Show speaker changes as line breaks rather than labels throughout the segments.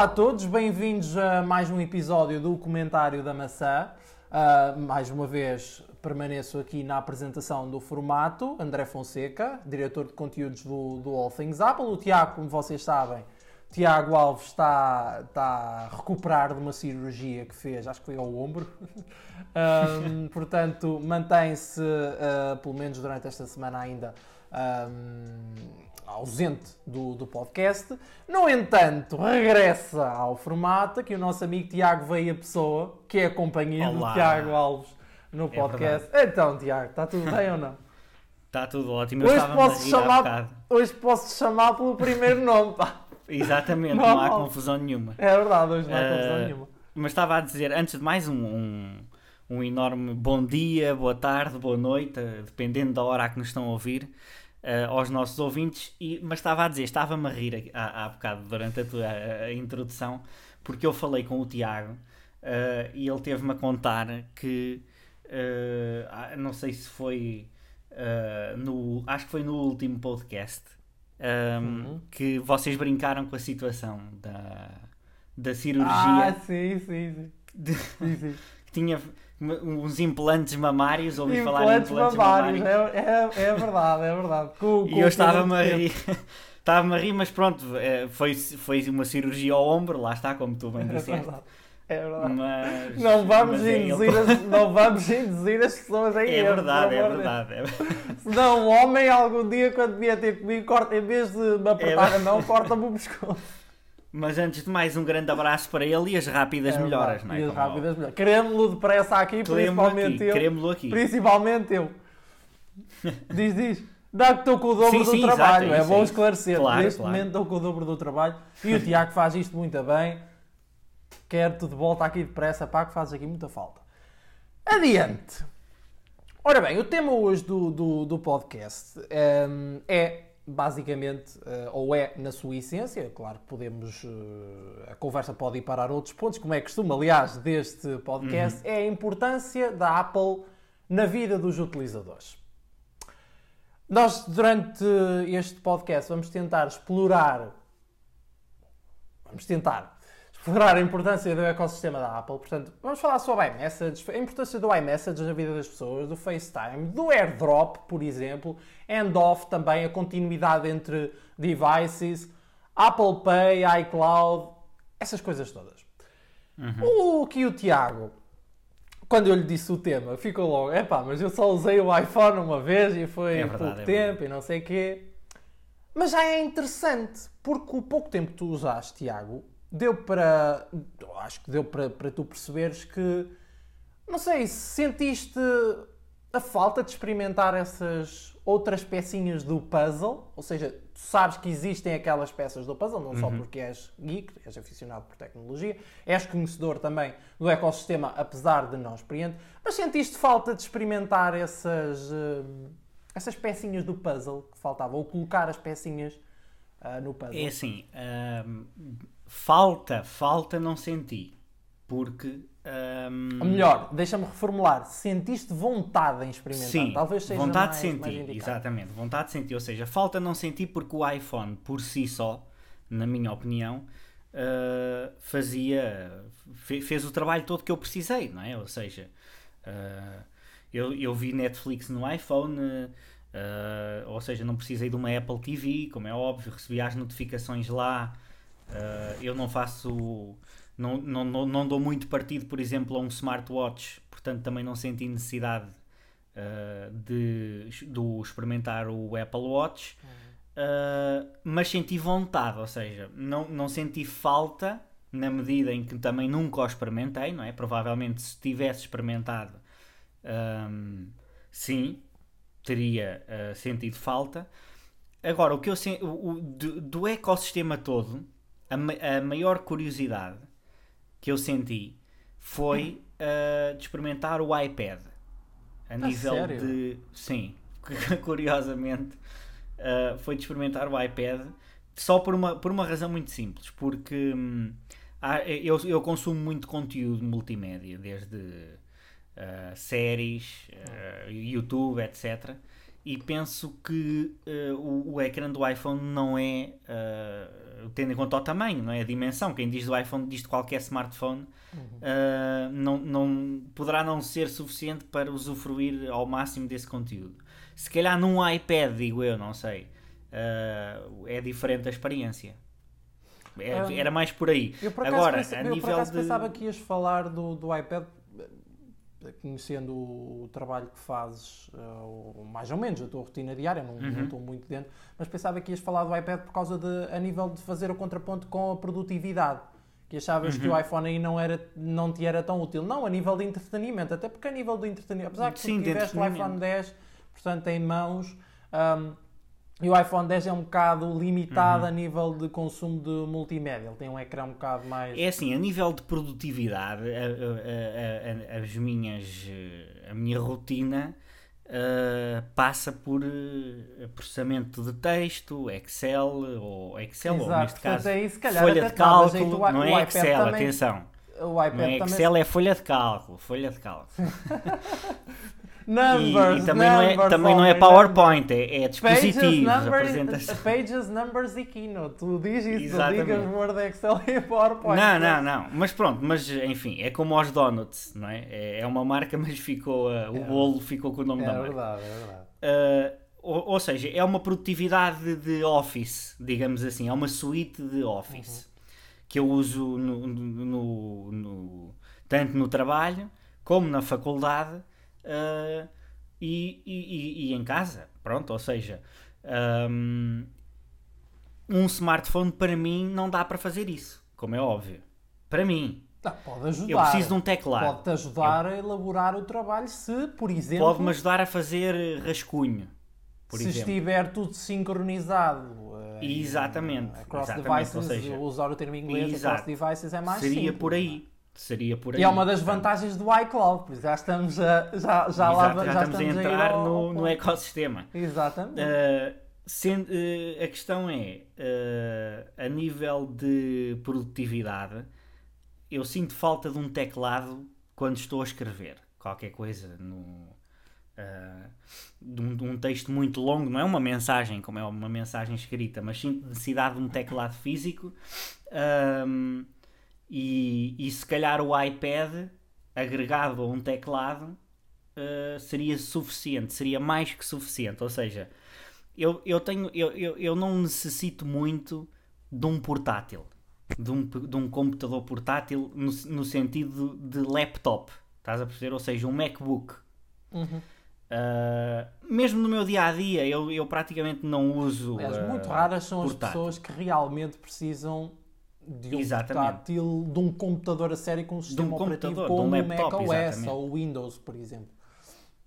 Olá a todos, bem-vindos a mais um episódio do Comentário da Maçã. Uh, mais uma vez permaneço aqui na apresentação do formato. André Fonseca, diretor de conteúdos do, do All Things Apple. O Tiago, como vocês sabem, Tiago Alves está, está a recuperar de uma cirurgia que fez, acho que foi ao ombro. portanto, mantém-se, uh, pelo menos durante esta semana ainda, um, ausente do, do podcast. No entanto, regressa ao formato que o nosso amigo Tiago Veia Pessoa, que é a companhia Olá. do Tiago Alves no é podcast. É então, Tiago, está tudo bem ou não?
Está tudo ótimo.
hoje posso, chamar, hoje posso chamar pelo primeiro nome, pá.
Exatamente, não, não há confusão nenhuma.
É verdade, hoje não há uh, confusão nenhuma.
Mas estava a dizer, antes de mais, um, um, um, enorme bom dia, boa tarde, boa noite, dependendo da hora a que nos estão a ouvir, uh, aos nossos ouvintes. E, mas estava a dizer, estava-me a rir há, há bocado durante a tua a, a introdução, porque eu falei com o Tiago uh, e ele teve-me a contar que, não sei se foi. no, acho que foi no último podcast um, uhum. que vocês brincaram com a situação da, da cirurgia.
Ah, sim, sim, sim. De, sim, sim.
que tinha uns implantes mamários, ouvi implantes falar em implantes mamários. mamários.
É, é, é verdade, é verdade. Com,
e eu estava-me a rir. Estava-me a rir, mas pronto, é, foi, foi uma cirurgia ao ombro, lá está, como tu bem é disseste. É
é verdade. Mas, não, vamos é induzir é as, não vamos induzir as pessoas a
É
erro,
verdade, é verdade. É
Senão o homem algum dia, quando vier ter comigo, corta, em vez de me apertar é a mão, corta-me o pescoço.
Mas antes de mais, um grande abraço para ele e as rápidas é melhoras, não é?
E as rápidas melhoras. Queremos-lo depressa aqui, principalmente aqui, eu.
Queremos-lo aqui.
Principalmente eu. diz, diz. Dá que estou com o dobro sim, do sim, trabalho, exato, é, é bom esclarecer. Claro, Neste claro. momento estou com o dobro do trabalho e o Tiago faz isto muito bem Quero-te de volta aqui depressa, pá, que fazes aqui muita falta. Adiante. Ora bem, o tema hoje do, do, do podcast um, ehm, é basicamente, uh, ou é na sua essência, claro que podemos, uh, a conversa pode ir parar outros pontos, como é costume, aliás, deste podcast, uhum. é a importância da Apple na vida dos utilizadores. Nós, durante este podcast, vamos tentar explorar, vamos tentar explorar a importância do ecossistema da Apple. Portanto, vamos falar sobre a iMessage, a importância do iMessage na vida das pessoas, do FaceTime, do AirDrop, por exemplo, handoff também, a continuidade entre devices, Apple Pay, iCloud, essas coisas todas. Uhum. O que o Tiago, quando eu lhe disse o tema, ficou logo, epá, mas eu só usei o iPhone uma vez e foi é verdade, pouco é tempo e não sei o quê. Mas já é interessante, porque o pouco tempo que tu usaste, Tiago, deu para. Acho que deu para, para tu perceberes que. Não sei, sentiste a falta de experimentar essas outras pecinhas do puzzle, ou seja, tu sabes que existem aquelas peças do puzzle, não uhum. só porque és geek, és aficionado por tecnologia, és conhecedor também do ecossistema, apesar de não experiente, mas sentiste falta de experimentar essas, uh, essas pecinhas do puzzle que faltavam, ou colocar as pecinhas uh, no puzzle?
É assim, uh, Falta, falta não senti. Porque. Um...
melhor, deixa-me reformular. Sentiste vontade em experimentar?
Sim,
Talvez seja
vontade
mais,
de sentir. Mais exatamente, vontade de sentir. Ou seja, falta não sentir porque o iPhone, por si só, na minha opinião, uh, fazia. fez o trabalho todo que eu precisei, não é? Ou seja, uh, eu, eu vi Netflix no iPhone. Uh, ou seja, não precisei de uma Apple TV, como é óbvio, recebi as notificações lá, Uh, eu não faço. Não, não, não, não, dou muito partido, por exemplo, a um smartwatch, portanto também não senti necessidade uh, de, de experimentar o Apple Watch, uh, mas senti vontade, ou seja, não, não senti falta na medida em que também nunca o experimentei, não é? Provavelmente se tivesse experimentado, um, sim, teria uh, sentido falta. Agora, o que eu o, o do, do ecossistema todo, a, ma a maior curiosidade que eu senti foi uh, de experimentar o iPad. A, nível
sério?
de. Sim, curiosamente, uh, foi de experimentar o iPad só por uma, por uma razão muito simples, porque hum, há, eu, eu consumo muito conteúdo multimédia, desde uh, séries, YouTube, etc. e penso que uh, o, o, ecrã do iPhone não é, uh, tendo em conta o tamanho, não é a dimensão, quem diz do iPhone diz de qualquer smartphone, uhum. uh, não, não, poderá não ser suficiente para usufruir ao máximo desse conteúdo. Se calhar num iPad, digo eu, não sei, é diferente a experiência. É, um, era mais por aí.
Eu por Agora, pense, a eu nível por de... pensava que ias falar do, do iPad conhecendo o trabalho que fazes, uh, mais ou menos, a tua rotina diária, não, uhum. não estou muito dentro, mas pensava que ias falar do iPad por causa de, a nível de fazer o contraponto com a produtividade. Que achavas uhum. que o uhum. iPhone aí não, era, não te era tão útil. Não, a nível de entretenimento, até porque a nível de entretenimento, apesar que Sim, tu tiveste o iPhone 10, portanto, em mãos, um, e o iPhone 10 é um bocado limitado uhum. a nível de consumo de multimédia. Ele tem um ecrã um bocado mais.
É assim, a nível de produtividade, a, a, a, as minhas, a minha rotina uh, passa por uh, processamento de texto, Excel, ou Excel, Exato. ou neste caso, aí, calhar, folha de cálculo. O, não é Excel, também, atenção. O iPad não é Excel, também... é folha de cálculo. Folha de cálculo. Numbers, e, também, numbers, não é, também não é PowerPoint, é, é dispositivos, pages,
apresentação. Pages, numbers e Keynote. Tu dizes isso, tu digas Word, Excel e PowerPoint.
Não, não, não. Mas pronto, mas enfim, é como aos Donuts, não é? É, é uma marca, mas ficou, uh, o é, bolo ficou com o nome
é
da
marca. É verdade, é verdade.
Uh, ou, ou, seja, é uma produtividade de Office, digamos assim, é uma suite de Office uhum. que eu uso no, no, no, tanto no trabalho como na faculdade uh, e, e, e, em casa. Pronto, ou seja, um, um smartphone para mim não dá para fazer isso, como é óbvio. Para mim,
não, pode ajudar.
Eu preciso de um teclado.
Pode-te ajudar eu... a elaborar o trabalho se, por exemplo.
Pode-me ajudar a fazer rascunho.
se exemplo. estiver tudo sincronizado.
Exatamente.
Across
exatamente,
devices, ou seja, usar o termo inglês, across devices é mais
Seria
simples,
por aí. Seria por aí.
E é uma das vantagens do iCloud, já estamos a, já, já, lá, já,
já estamos, a entrar a no, no ecossistema.
Exatamente.
Uh, sendo, uh, a questão é, uh, a nível de produtividade, eu sinto falta de um teclado quando estou a escrever qualquer coisa no, de um, de, um, texto muito longo, não é uma mensagem como é uma mensagem escrita, mas sinto necessidade de um teclado físico. Um, e, e se calhar o iPad agregado a um teclado uh, seria suficiente, seria mais que suficiente. Ou seja, eu, eu, tenho, eu, eu, eu não necessito muito de um portátil, de um, de um computador portátil no, no sentido de laptop, estás a perceber? Ou seja, um MacBook.
Uhum.
Uh, mesmo no meu dia a dia, eu, eu praticamente não uso.
Aliás, uh, muito raras são portátil. as pessoas que realmente precisam de um exatamente. portátil, de um computador a série com um sistema um operativo como um o Mac OS ou o Windows, por exemplo.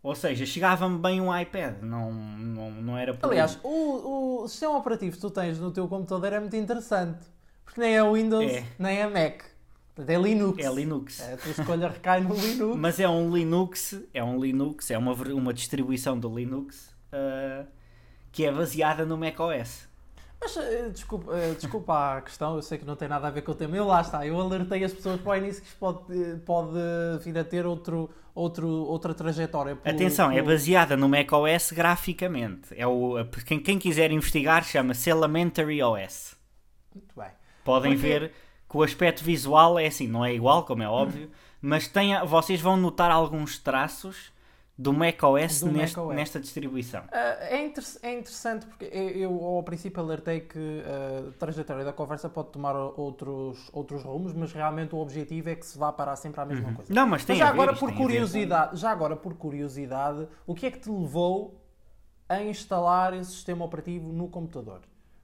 Ou seja, chegava-me bem um iPad, não, não, não era por
Aliás, o, o sistema operativo que tu tens no teu computador é muito interessante. Porque nem é Windows, é. nem é Mac. É Linux.
É Linux.
É, a tua escolha recai no Linux.
Mas é um Linux, é um Linux, é uma, uma distribuição do Linux uh, que é baseada no macOS.
Mas eh, desculpa, eh, desculpa a questão, eu sei que não tem nada a ver com o tema. Eu lá está, eu alertei as pessoas para o início que isto pode, eh, pode vir a ter outro, outro, outra trajetória.
Pelo, Atenção, é pelo... é baseada no macOS graficamente. É o, quem, quem quiser investigar chama-se Elementary OS.
Muito bem.
Podem Porque... ver que o aspecto visual é assim, não é igual, como é óbvio, hum. mas tem, vocês vão notar alguns traços do macOS, do neste, nesta distribuição? Uh,
é, inter é, interessante porque eu, ao princípio alertei que a trajetória da conversa pode tomar outros, outros rumos, mas realmente o objetivo é que se vá parar sempre à mesma uhum. coisa.
Não, mas tem
mas
já
agora por curiosidade, já agora por curiosidade, o que é que te levou a instalar esse sistema operativo no computador?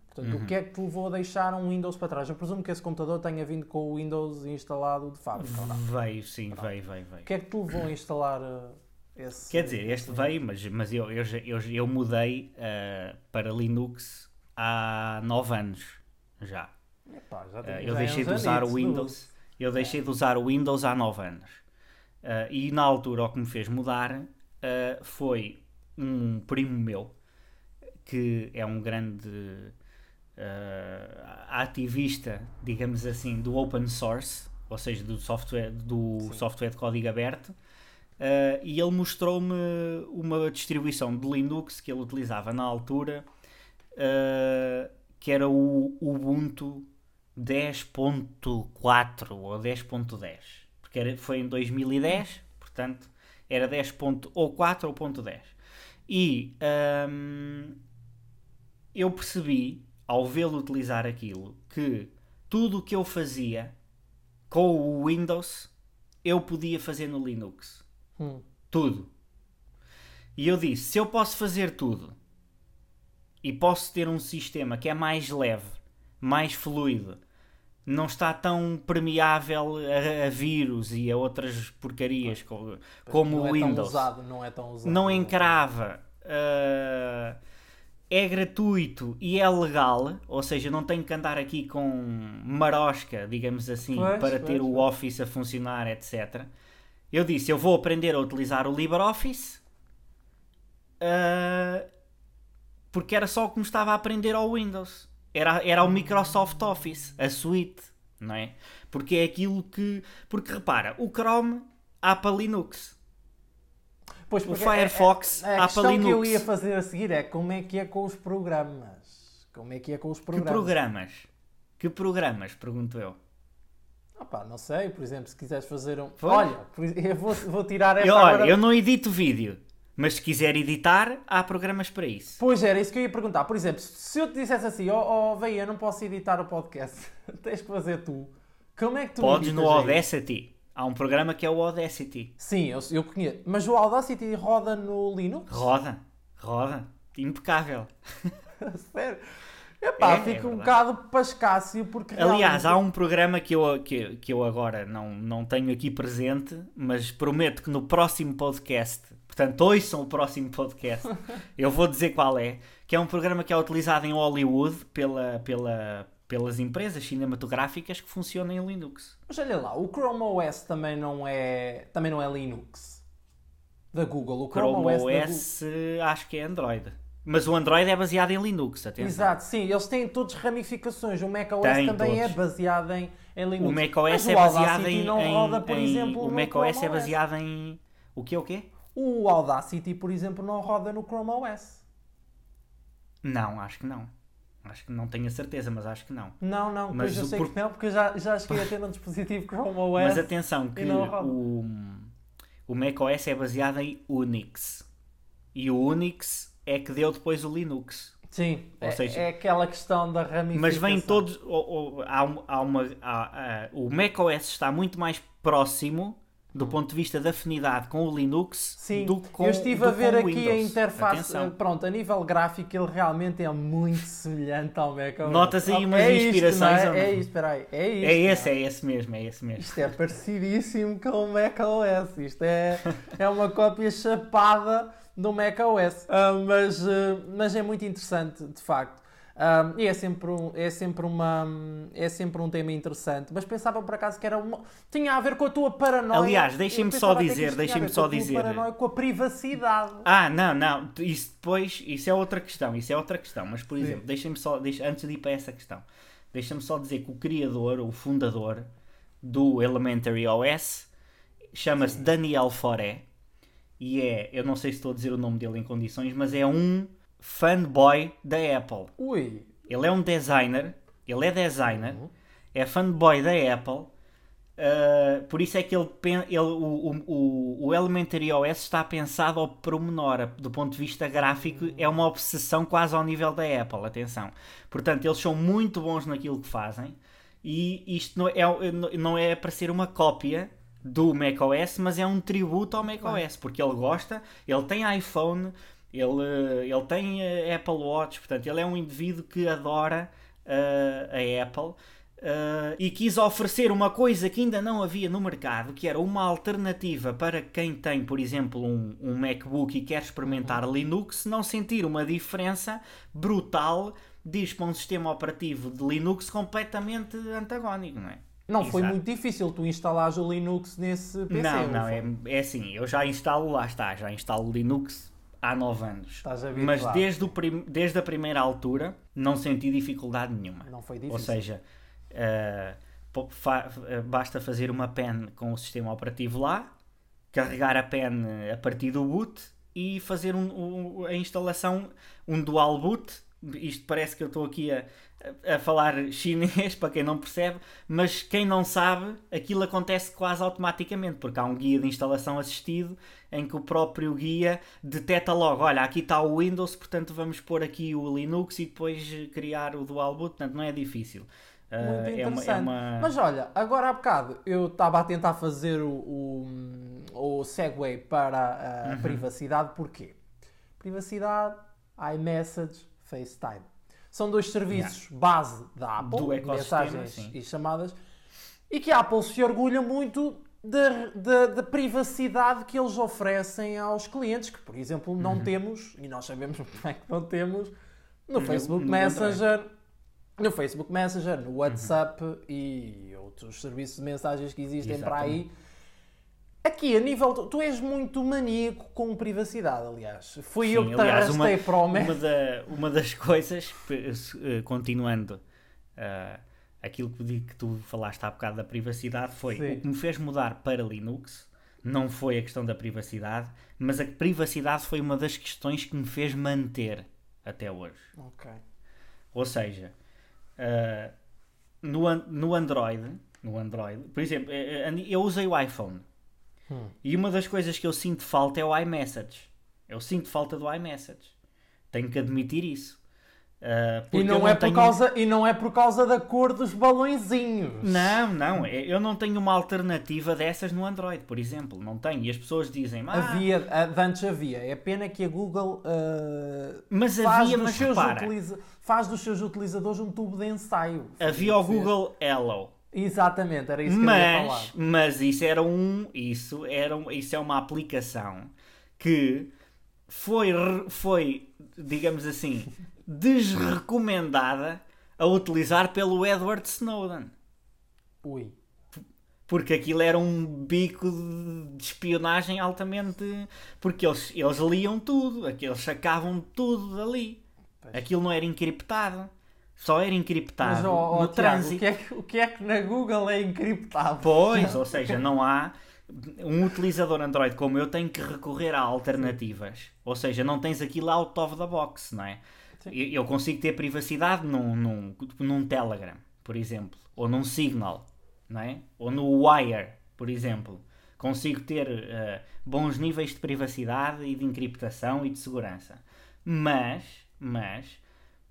Portanto, uhum. o que é que te levou a deixar um Windows para trás? Eu presumo que esse computador tenha vindo com o Windows instalado de fábrica.
Veio, sim, veio, veio, veio.
O que é que te levou a instalar esse,
Quer dizer, este veio, mas, mas eu, eu, eu, eu mudei uh, para Linux há 9 anos já.
Epá, já
uh, eu deixei de usar o Windows. Eu deixei de usar o Windows há 9 anos. Uh, e na altura o que me fez mudar foi um primo meu que é um grande ativista, digamos assim, do open source, ou seja, do software, do software de código aberto Uh, e ele mostrou-me uma distribuição de Linux que ele utilizava na altura, uh, que era o Ubuntu 10.4 ou 10.10, porque era, foi em 2010, portanto era 10. ou 4 ou ponto 10. E um, eu percebi, ao vê-lo utilizar aquilo, que tudo o que eu fazia com o Windows eu podia fazer no Linux. Hum. Tudo. E eu disse: se eu posso fazer tudo e posso ter um sistema que é mais leve, mais fluido, não está tão permeável a, a vírus e a outras porcarias como, como o é Windows.
Usado, não é tão usado.
Não encrava. Uh, é gratuito e é legal, ou seja, não tenho que andar aqui com marosca, digamos assim, pois, para ter pois. o Office a funcionar, etc. Eu disse, eu vou aprender a utilizar o LibreOffice uh, porque era só como estava a aprender ao Windows. Era, era o Microsoft Office, a suite, não é? Porque é aquilo que... Porque repara, o Chrome há para Linux. Pois, o Firefox
é, é, a, a há para Linux. que eu ia fazer a seguir é como é que é com os programas. Como é que é com os programas?
Que programas? Que programas, pergunto eu.
Opa, não sei, por exemplo, se quiseres fazer um. Foi? Olha, eu vou, vou tirar essa.
Eu, olha, agora... eu não edito vídeo, mas se quiser editar, há programas para isso.
Pois era, isso que eu ia perguntar. Por exemplo, se eu te dissesse assim, ó oh, oh, eu não posso editar o podcast, tens que fazer tu. Como é que tu
Podes no Audacity. Há um programa que é o Audacity.
Sim, eu, eu conheço. Mas o Audacity roda no Linux?
Roda, roda. Impecável.
Sério? Epá, é, fico é um bocado pascácio porque
Aliás, realmente... há um programa que eu, que, que eu agora não, não tenho aqui presente, mas prometo que no próximo podcast, portanto, ouçam o próximo podcast, eu vou dizer qual é, que é um programa que é utilizado em Hollywood pela, pela, pelas empresas cinematográficas que funcionam em Linux.
Mas olha lá, o Chrome OS também não é, também não é Linux. Da Google. O
Chrome, Chrome OS, OS acho que é Android. Mas o Android é baseado em Linux, atenção.
Exato, sim. Eles têm todas ramificações. O macOS Tem também é todos. é baseado em, em Linux.
O macOS é baseado em, não roda, por em, exemplo, O macOS é baseado em... O que é o quê?
O Audacity, por exemplo, não roda no Chrome OS.
Não, acho que não. Acho que não tenho a certeza, mas acho que não.
Não, não, mas eu sei por... que não, porque eu já, já cheguei a ter um dispositivo Chrome OS.
Mas atenção, que o, o macOS é baseado em Unix. E o Unix é que deu depois o Linux.
Sim, ou é, seja, é aquela questão da ramificação.
Mas vem todos. Ou, ou, há, há uma, há, há, o macOS está muito mais próximo do ponto de vista da afinidade com o Linux
Sim,
do
com eu estive a ver aqui Windows. a interface. Atenção. Pronto, a nível gráfico ele realmente é muito semelhante ao macOS.
Notas aí umas é inspirações.
Isto, é? é isto, espera aí. É, isto,
é esse, é esse mesmo, é esse mesmo.
Isto é parecidíssimo com o macOS. Isto é, é uma cópia chapada do macOS. Uh, mas, uh, mas é muito interessante, de facto. Um, e é sempre, um, é, sempre uma, é sempre um tema interessante. Mas pensava por acaso que era uma, tinha a ver com a tua paranoia.
Aliás, deixem-me só dizer, deixem-me só dizer. Com a
paranoia, com a privacidade.
Ah, não, não. Isso depois, isso é outra questão. Isso é outra questão. Mas, por exemplo, deixem-me só, deixa, antes de ir para essa questão, deixem-me só dizer que o criador, o fundador do Elementary OS, chama-se Daniel Foré. E é, eu não sei se estou a dizer o nome dele em condições, mas é um fanboy da Apple.
Ui.
Ele é um designer, ele é designer, uhum. é fanboy da Apple. Uh, por isso é que ele, ele o, o, o Elementary OS está pensado ao pormenor, do ponto de vista gráfico, é uma obsessão quase ao nível da Apple. Atenção, portanto, eles são muito bons naquilo que fazem e isto não é, não é para ser uma cópia do macOS, mas é um tributo ao macOS, porque ele gosta, ele tem iPhone, ele, ele tem a Apple Watch, portanto, ele é um indivíduo que adora uh, a Apple. Uh, e quis oferecer uma coisa que ainda não havia no mercado, que era uma alternativa para quem tem, por exemplo, um, um MacBook e quer experimentar uhum. Linux, não sentir uma diferença brutal diz para um sistema operativo de Linux completamente antagónico, não é?
Não Exato. foi muito difícil tu instalares o Linux nesse PC.
Não, não, é, é assim, eu já instalo, lá está, já instalo Linux há 9 anos. Mas desde, o prim, desde a primeira altura não senti dificuldade nenhuma.
Não foi difícil.
Ou seja, uh, fa basta fazer uma pen com o sistema operativo lá carregar a pen a partir do boot e fazer um, um, a instalação, um dual boot. Isto parece que eu estou aqui a, a falar chinês, para quem não percebe, mas quem não sabe, aquilo acontece quase automaticamente, porque há um guia de instalação assistido em que o próprio guia detecta logo, olha, aqui está o Windows, portanto vamos pôr aqui o Linux e depois criar o dual boot, portanto não é difícil.
Muito uh, interessante. É uma, é uma... Mas olha, agora há bocado eu estava a tentar fazer o, o, o segue para a uhum. privacidade, porquê? Privacidade, iMessage, FaceTime. São dois serviços yeah. base da Apple, mensagens sim. e chamadas, e que a Apple se orgulha muito da, da, da, privacidade que eles oferecem aos clientes, que, por exemplo, não uhum. temos, e nós sabemos muito bem que não temos, no, no Facebook no Messenger, no Facebook Messenger, no WhatsApp uhum. e outros serviços de mensagens que existem Exatamente. para aí Aqui, a nível. Tu és muito maníaco com privacidade, aliás. Fui Sim, eu que te aliás, arrastei uma, para o
uma, da, uma das coisas, eh, continuando uh, aquilo que, que tu falaste há bocado da privacidade, foi Sim. o que me fez mudar para Linux. Não foi a questão da privacidade, mas a privacidade foi uma das questões que me fez manter até hoje.
Ok.
Ou seja, uh, no, no Android, no Android, por exemplo, eu usei o iPhone Hum. E uma das coisas que eu sinto falta é o iMessage. Eu sinto falta do iMessage. Tenho que admitir isso.
Uh, e, não, não é tenho... por causa, e não é por causa da cor dos balõezinhos.
Não, não. É, eu não tenho uma alternativa dessas no Android, por exemplo. Não tenho. E as pessoas dizem. Ah,
havia, antes havia. É pena que a Google uh,
mas faz, havia, dos mas seus
utiliza, faz dos seus utilizadores um tubo de ensaio.
Havia o Google Hello.
Exatamente, era isso que
mas,
eu ia falar.
Mas isso era um. Isso, era, isso é uma aplicação que foi, foi digamos assim, desrecomendada a utilizar pelo Edward Snowden.
Ui.
Porque aquilo era um bico de espionagem altamente. Porque eles, eles liam tudo, eles sacavam tudo dali. Aquilo não era encriptado. Só era encriptado Mas, oh, oh, no trânsito.
O que, é que, o que é que na Google é encriptado?
Pois, ou seja, não há. Um utilizador Android como eu tem que recorrer a alternativas. Sim. Ou seja, não tens aquilo out of the box, não é? Eu, eu consigo ter privacidade num, num, num Telegram, por exemplo, ou num Signal, não é? Ou no Wire, por exemplo. Consigo ter uh, bons níveis de privacidade e de encriptação e de segurança. Mas, mas,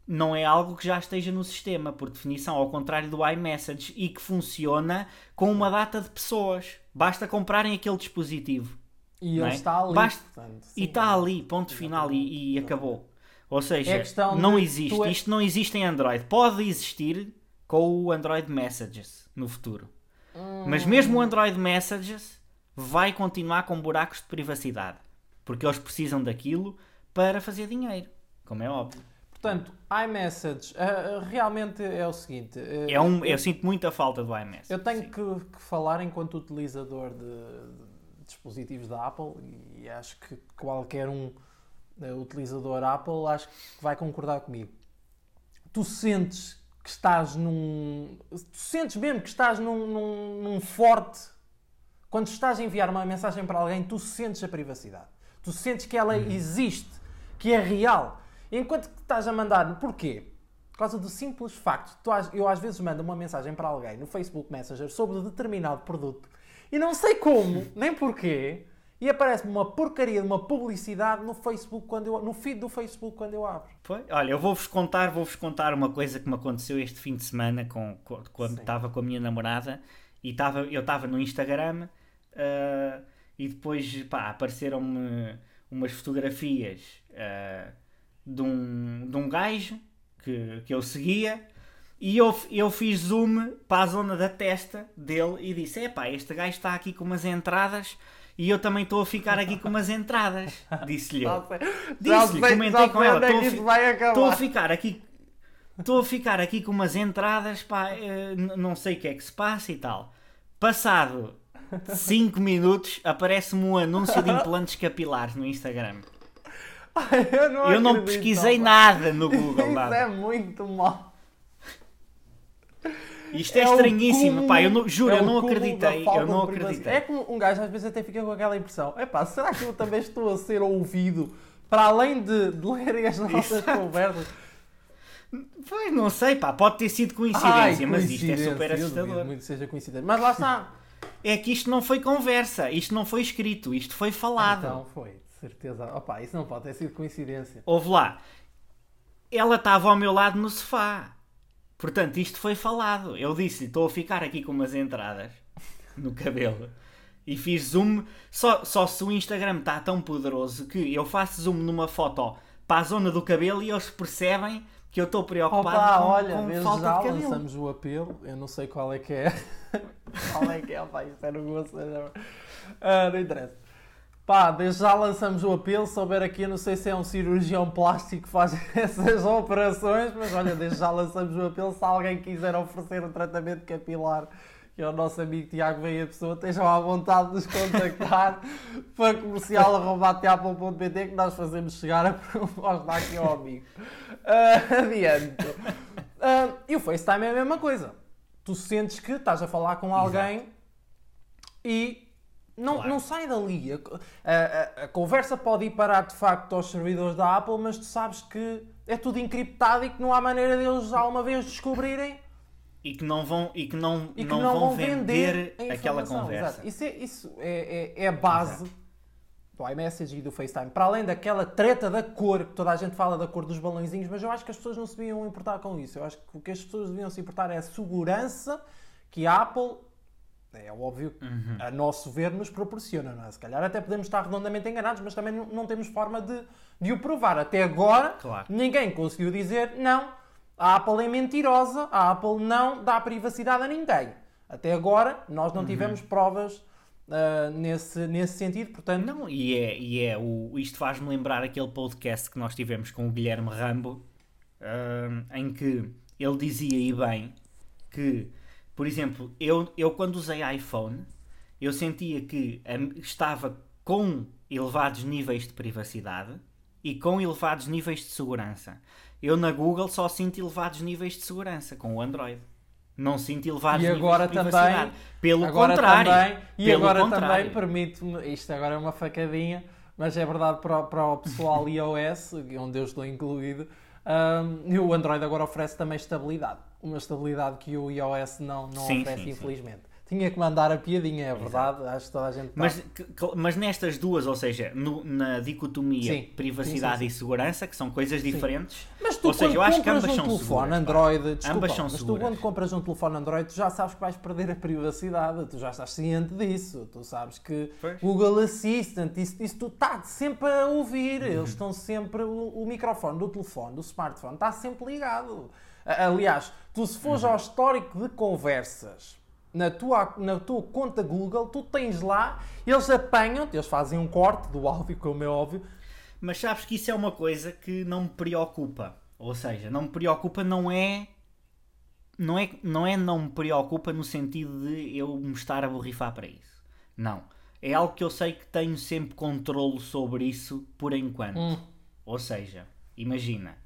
não é algo que já esteja no sistema, por definição, ao contrário do iMessage, e que funciona com uma data de pessoas. Basta comprarem aquele dispositivo.
E ele é? está ali. Basta...
Portanto, sim, e está ali, ponto final, e, e acabou. Ou seja, é não existe. É... Isto não existe em Android. Pode existir com o Android Messages no futuro. Hum... Mas mesmo o Android Messages vai continuar com buracos de privacidade. Porque eles precisam daquilo para fazer dinheiro, como é óbvio.
Portanto, iMessage, uh, realmente é o seguinte. Uh,
é um, eu, sinto muita falta do iMessage.
Eu tenho que, que, falar enquanto utilizador de, de, dispositivos da Apple e acho que qualquer um uh, utilizador Apple acho que vai concordar comigo. Tu sentes que estás num. Tu sentes mesmo que estás num, num, num forte. Quando estás a enviar uma mensagem para alguém, tu sentes a privacidade. Tu sentes que ela uhum. existe, que é real Enquanto que estás a mandar, porquê? Por causa do simples facto, tu, eu às vezes mando uma mensagem para alguém no Facebook Messenger sobre determinado produto e não sei como, nem porquê, e aparece-me uma porcaria de uma publicidade no Facebook quando eu, no feed do Facebook quando eu abro.
Foi? Olha, eu vou-vos contar, vou-vos contar uma coisa que me aconteceu este fim de semana com, com quando estava com a minha namorada e tava, eu estava no Instagram uh, e depois pá, apareceram-me umas fotografias uh, de um, de um gajo que, que eu seguia e eu, eu fiz zoom para a zona da testa dele e disse: Epá, este gajo está aqui com umas entradas e eu também estou a ficar aqui com umas entradas. Disse-lhe eu. Disse-lhe, comentei com ela: Estou a, a ficar aqui. Estou a ficar aqui com umas entradas, pá, eh, não sei o que é que se passa e tal. Passado 5 minutos, aparece-me um anúncio de implantes capilares no Instagram.
eu não,
eu não pesquisei nada no Google.
Isso nada. é muito mal.
Isto é, é estranhíssimo, pá, eu não, juro, é eu não acreditei, eu não acreditei.
É como um gajo às vezes até fica com aquela impressão, é pá, será que eu também estou a ser ouvido para além de, de lerem as nossas conversas?
Pois, não sei, pá, pode ter sido coincidência, Ai, mas isto é super assustador.
Muito seja coincidência. Mas lá está.
É que isto não foi conversa, isto não foi escrito, isto foi falado.
Então foi, certeza. Opa, isso não pode ter sido coincidência.
Houve lá. Ela estava ao meu lado no sofá. Portanto, isto foi falado. Eu disse-lhe, estou a ficar aqui com umas entradas no cabelo. E fiz zoom. Só, só se o Instagram está tão poderoso que eu faço zoom numa foto para a zona do cabelo e eles percebem que eu estou preocupado Opa, com,
olha,
com falta já de cabelo.
lançamos o apelo, eu não sei qual é que é. qual é que é, pá, isto era gosto. Ah, não interessa. Pá, desde já lançamos o apelo, se houver aqui, eu não sei se é um cirurgião plástico que faz essas operações, mas olha, desde já lançamos o apelo, se alguém quiser oferecer um tratamento capilar que é o nosso amigo Tiago Veia Pessoa, estejam à vontade de nos contactar para comercial.apple.pt que nós fazemos chegar a proposta aqui ao amigo. Uh, adiante. Uh, e o FaceTime é a mesma coisa. Tu sentes que estás a falar com alguém Exato. e não, claro. não sai dali. A, a, a, conversa pode ir parar de facto aos servidores da Apple, mas tu sabes que é tudo encriptado e que não há maneira deles alguma vez descobrirem
e que não vão, e que não, e que não, não vão vender, vender aquela conversa.
Exato. Isso, é, isso é, é, é a base Exato. do iMessage e do FaceTime. Para além daquela treta da cor, que toda a gente fala da cor dos balãozinhos, mas eu acho que as pessoas não se deviam importar com isso. Eu acho que o que as pessoas deviam se importar é a segurança que a Apple, é óbvio, uhum. a nosso ver, nos proporciona. Não é? Se calhar até podemos estar redondamente enganados, mas também não, temos forma de, de o provar. Até agora, claro. ninguém conseguiu dizer não a Apple é mentirosa, a Apple não dá privacidade a ninguém. Até agora, nós não uhum. tivemos provas uh, nesse, nesse sentido, portanto...
Não, e é, e é o, isto faz-me lembrar aquele podcast que nós tivemos com o Guilherme Rambo, uh, em que ele dizia, e bem, que, por exemplo, eu, eu quando usei iPhone, eu sentia que estava com elevados níveis de privacidade e com elevados níveis de segurança. Eu na Google só sinto elevados níveis de segurança com o Android. Não sinto elevados e agora níveis de privacidade. Também, pelo agora contrário. Também,
e
pelo
agora
contrário.
também permite-me, isto agora é uma facadinha, mas é verdade para, para o pessoal iOS, onde eu estou incluído, um, e o Android agora oferece também estabilidade. Uma estabilidade que o iOS não, não sim, oferece, sim, infelizmente. Sim. Tinha que mandar a piadinha, é verdade. Exato. Acho que toda a gente.
Tá. Mas, mas nestas duas, ou seja, no, na dicotomia privacidade e segurança, que são coisas diferentes.
Mas tu, ou seja, eu acho que ambas um são telefone seguras, Android, desculpa, ambas são mas seguras. tu quando compras um telefone Android, tu já sabes que vais perder a privacidade, tu já estás ciente disso, tu sabes que pois. Google Assistant, isso, isso tu estás sempre a ouvir, uhum. eles estão sempre, o, o, microfone do telefone, do smartphone, está sempre ligado. Aliás, tu se fores uhum. ao histórico de conversas na tua, na tua conta Google, tu tens lá, eles apanham eles fazem um corte do áudio, como é óbvio.
Mas sabes que isso é uma coisa que não me preocupa. Ou seja, não me preocupa não é não é, não é não me preocupa no sentido de eu me estar a borrifar para isso. Não. É algo que eu sei que tenho sempre controle sobre isso por enquanto. Hum. Ou seja, imagina.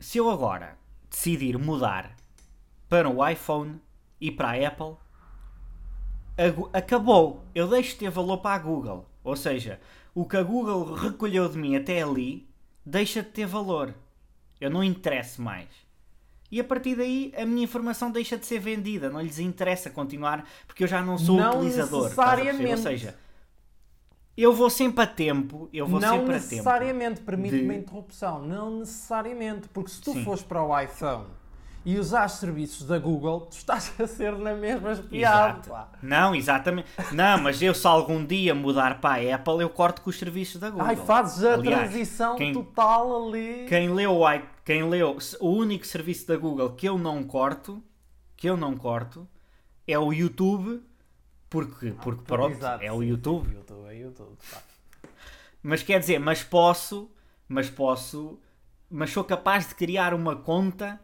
Se eu agora decidir mudar para o iPhone e para a Apple, acabou. Eu deixo de ter valor para a Google. Ou seja, o que a Google recolheu de mim até ali deixa de ter valor. Eu não interesso mais. E a partir daí a minha informação deixa de ser vendida. Não lhes interessa continuar porque eu já não sou não utilizador. Necessariamente. Ou seja, eu vou sempre a tempo. Eu vou
não
sempre
a tempo. Não necessariamente, permite-me de... uma interrupção. Não necessariamente, porque se tu Sim. fores para o iPhone e usar serviços da Google, tu estás a ser na mesma espiado.
Não, exatamente. Não, mas eu se algum dia mudar para a Apple, eu corto com os serviços da Google.
Ai, fazes a Aliás, transição quem, total ali.
Quem leu, quem leu o único serviço da Google que eu não corto, que eu não corto, é o YouTube, porque, ah, porque pronto, exato, é o YouTube.
YouTube é YouTube, pá.
Mas quer dizer, mas posso, mas posso, mas sou capaz de criar uma conta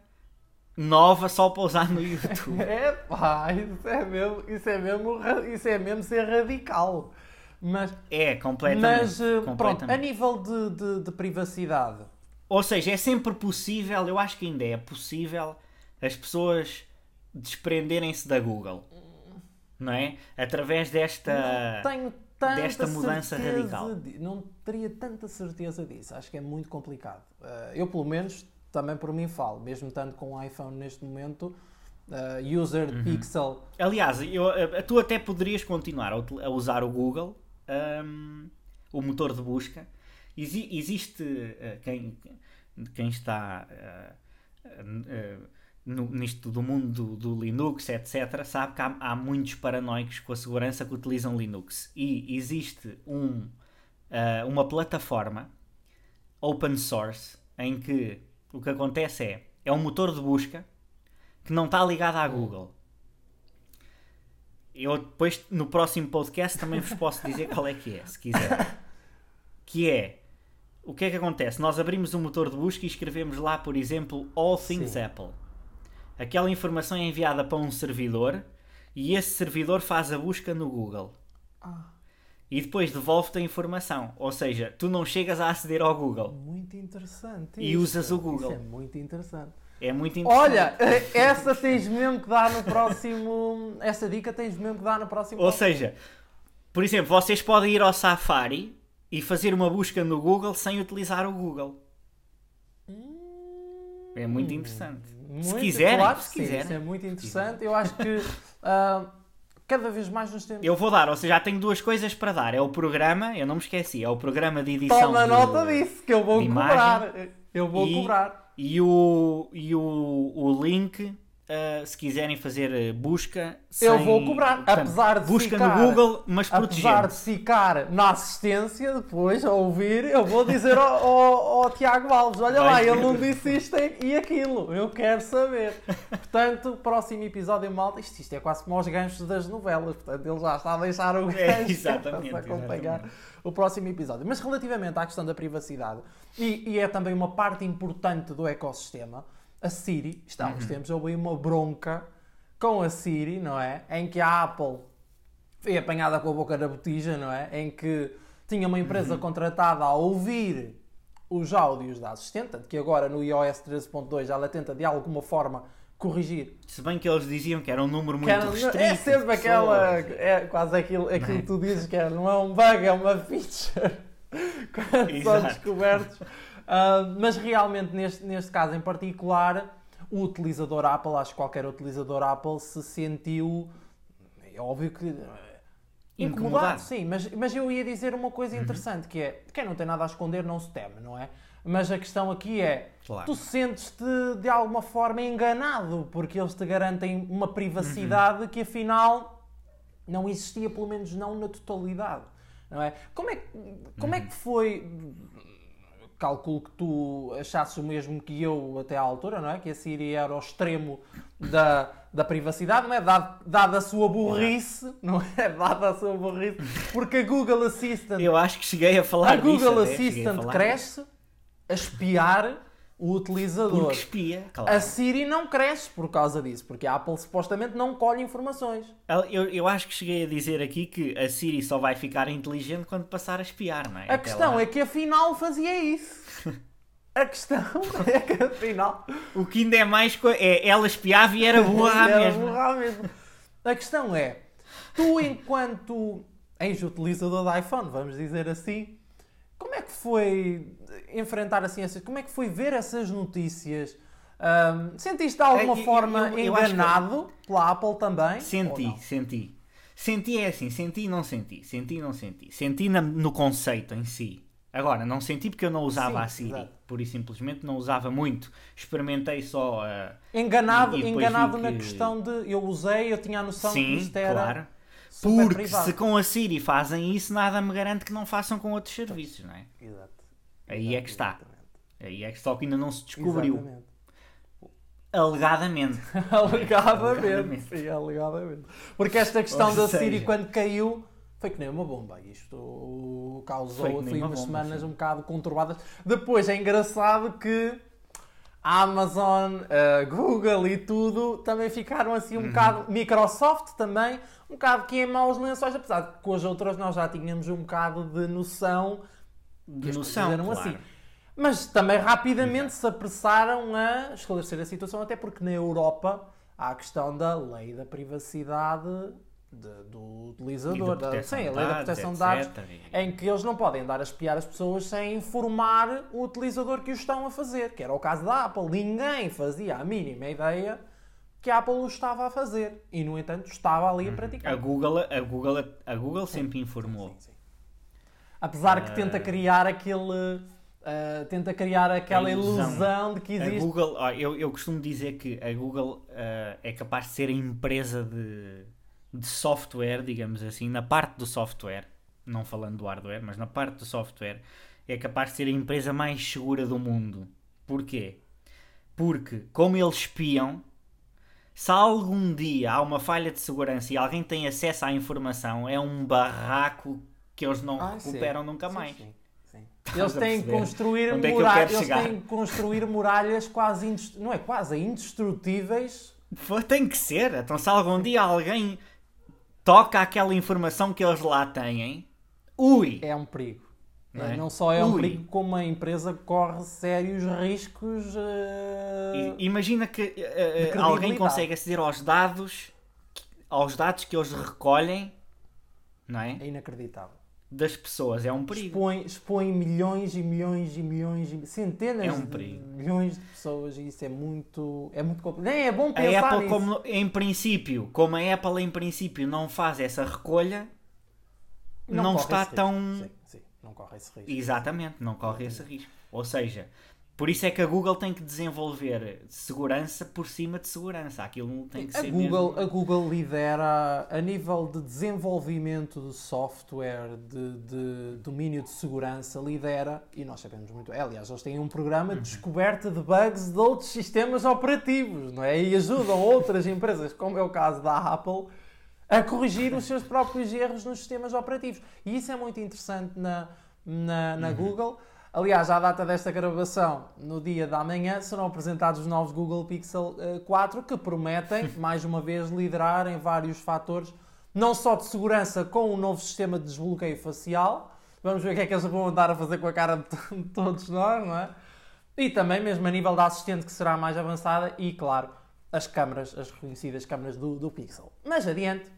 nova só para usar no YouTube.
é pá, isso é mesmo, isso é mesmo, isso é mesmo ser radical. Mas,
é, completamente.
Mas, uh, completamente. pronto, a nível de, de, de, privacidade.
Ou seja, é sempre possível, eu acho que ainda é possível as pessoas desprenderem-se da Google. Não é? Através desta, desta mudança radical.
De, não teria tanta certeza disso. Acho que é muito complicado. Uh, eu, pelo menos, também por mim falo, mesmo tanto com o iPhone neste momento. Uh, user uhum. Pixel.
Aliás, eu, tu até poderias continuar a, usar o Google, um, o motor de busca. Exi existe uh, quem, quem está uh, no, nisto do mundo do, do, Linux, etc., sabe que há, há, muitos paranoicos com a segurança que utilizam Linux. E existe um, uma plataforma open source em que o que acontece é é um motor de busca que não está ligado à Google. Eu depois, no próximo podcast, também vos posso dizer qual é que é, se quiser. Que é, o que é que acontece? Nós abrimos um motor de busca e escrevemos lá, por exemplo, All Things Sim. Apple. Aquela informação é enviada para um servidor e esse servidor faz a busca no Google. Ah. E depois devolve-te a informação. Ou seja, tu não chegas a aceder ao Google.
Muito interessante.
E usas o Google.
Isso é muito interessante.
É muito interessante.
Olha, eh, essa tens mesmo que dar no próximo. Essa dica tens mesmo que dar no próximo.
Ou seja, por exemplo, vocês podem ir ao Safari e fazer uma busca no Google sem utilizar o Google. Hum, é muito interessante. Muito, se quiserem, claro, se quiserem.
Isso é muito interessante. Eu acho que uh, cada vez mais nos temos.
Eu vou dar, ou seja, já tenho duas coisas para dar. É o programa, eu não me esqueci, é o programa de edição.
Toma de, nota disso, que eu vou cobrar. Eu vou
e,
cobrar.
E o, e o, o link, uh, se quiserem fazer eh, busca, sem,
eu vou cobrar, portanto, apesar de
busca
ficar,
no Google, mas.
Apesar de ficar na assistência depois a ouvir, eu vou dizer ao, ao, ao Tiago Alves: olha Vai lá, ele não disse isto e aquilo, eu quero saber. Portanto, próximo episódio, malta, isto, isto é quase como aos ganchos das novelas, portanto, ele já está a deixar o
é, gancho é, exatamente, para acompanhar. Exatamente
o próximo episódio. Mas relativamente à questão da privacidade, e, e é também uma parte importante do ecossistema, a Siri, está há uns uhum. tempos, houve uma bronca com a Siri, não é? Em que a Apple foi apanhada com a boca na botija, não é? Em que tinha uma empresa uhum. contratada a ouvir os áudios da assistente, que agora no iOS 13.2 ela tenta de alguma forma corrigir.
Se bem que eles diziam que era um número muito era, restrito.
É sempre aquela. É quase aquilo, aquilo que tu dizes que é, não é um bug, é uma feature. Quando são descobertos. Uh, mas realmente, neste, neste caso em particular, o utilizador Apple, acho que qualquer utilizador Apple se sentiu. É óbvio que. Incomodado, incomodado sim, mas, mas eu ia dizer uma coisa uhum. interessante que é quem não tem nada a esconder não se teme, não é? Mas a questão aqui é: claro. tu sentes-te de alguma forma enganado porque eles te garantem uma privacidade uhum. que afinal não existia, pelo menos não na totalidade. Não é? Como, é, como uhum. é que foi? Calculo que tu achasses o mesmo que eu até à altura, não é? Que a Siri era o extremo da, da privacidade, não é? Dada, dada a sua burrice, não é? Dada a sua burrice, porque a Google Assistant.
Eu acho que cheguei a falar
A Google disso, Assistant cresce a espiar o utilizador.
Porque espia, claro.
A Siri não cresce por causa disso, porque a Apple supostamente não colhe informações.
Eu, eu acho que cheguei a dizer aqui que a Siri só vai ficar inteligente quando passar a espiar, não é?
A Até questão lá. é que afinal fazia isso. A questão é que afinal.
O que ainda é mais. É, ela espiava e era
era
mesmo.
Burra mesmo. A questão é: tu, enquanto ex-utilizador de iPhone, vamos dizer assim, como é que foi enfrentar assim essas. Como é que foi ver essas notícias? Um, sentiste de alguma é, forma eu, eu enganado que... pela Apple também?
Senti, senti. Senti é assim, senti e não senti. Senti e não senti. Senti na, no conceito em si. Agora, não senti porque eu não usava Sim, a Siri. Exato. Pura e simplesmente não usava muito. Experimentei só. Uh,
enganado e, e enganado na questão de eu usei, eu tinha a noção
Sim,
que isto era.
Claro porque privado. se com a Siri fazem isso, nada me garante que não façam com outros serviços, não é?
Exato.
Aí é que está. Aí é que só que ainda não se descobriu. Exatamente. Alegadamente.
alegadamente. Sim, alegadamente. Porque esta questão Ou da seja... Siri quando caiu foi que nem uma bomba. Isto causou foi umas semanas sim. um bocado conturbadas. Depois é engraçado que Amazon, a Google e tudo também ficaram assim um uhum. bocado. Microsoft também, um bocado que em maus lençóis, apesar de que com as outras nós já tínhamos um bocado de noção.
De noção. Claro. assim.
Mas também rapidamente Exato. se apressaram a esclarecer a situação, até porque na Europa há a questão da lei da privacidade de, do utilizador. Da, sim, a lei da proteção de dados, em que eles não podem dar a espiar as pessoas sem informar o utilizador que o estão a fazer, que era o caso da Apple. Ninguém fazia a mínima ideia que a Apple o estava a fazer e, no entanto, estava ali a uhum. praticar.
A Google, a Google, a Google sempre informou. Sim, sim, sim.
Apesar uh... que tenta ah. criar aquele Uh, tenta criar aquela ilusão. ilusão. de que existe.
A Google, ó, eu, eu costumo dizer que a Google uh, é capaz de ser a empresa de, de software, digamos assim, na parte do software, não falando do hardware, mas na parte do software, é capaz de ser a empresa mais segura do mundo. Porquê? Porque, como eles espiam, se algum dia há uma falha de segurança e alguém tem acesso à informação, é um barraco que eles não ah, recuperam sim. nunca mais. Sim, sim.
Eles têm que construir, é muralhas, eles têm que construir muralhas quase, não é quase, indestrutíveis.
Tem que ser. Então se algum dia alguém toca aquela informação que eles lá têm, ui!
É um perigo. Não, é? não só é ui. um perigo, como a empresa corre sérios riscos. Uh...
Imagina que uh, alguém consegue aceder aos dados, aos dados que eles recolhem, não é?
É inacreditável
das pessoas. É um perigo.
Expõe, expõe milhões e milhões e milhões, e centenas é um de milhões de pessoas e isso é muito, é muito complicado. Nem é bom pensar
a Apple,
nisso.
como em princípio, como a Apple em princípio não faz essa recolha, não, não está tão.
Sim, sim, não corre esse risco.
Exatamente, não corre esse risco. Ou seja, por isso é que a Google tem que desenvolver segurança por cima de segurança. Aquilo tem que
a
ser
Google, mesmo... A Google lidera a nível de desenvolvimento de software, de, de, domínio de segurança, lidera, e nós sabemos muito, aliás, eles têm um programa de uhum. descoberta de bugs de outros sistemas operativos, não é? E ajudam outras empresas, como é o caso da Apple, a corrigir os seus próprios erros nos sistemas operativos. E isso é muito interessante na, na, na uhum. Google. Aliás, à data desta gravação, no dia da manhã, serão apresentados os novos Google Pixel 4 eh, que prometem, mais uma vez, liderar em vários fatores, não só de segurança com o um novo sistema de desbloqueio facial. Vamos ver o que é que eles vão andar a fazer com a cara de todos nós, não é? E também, mesmo a nível da assistente, que será mais avançada, e claro, as câmaras, as reconhecidas câmaras do, do Pixel. Mas adiante,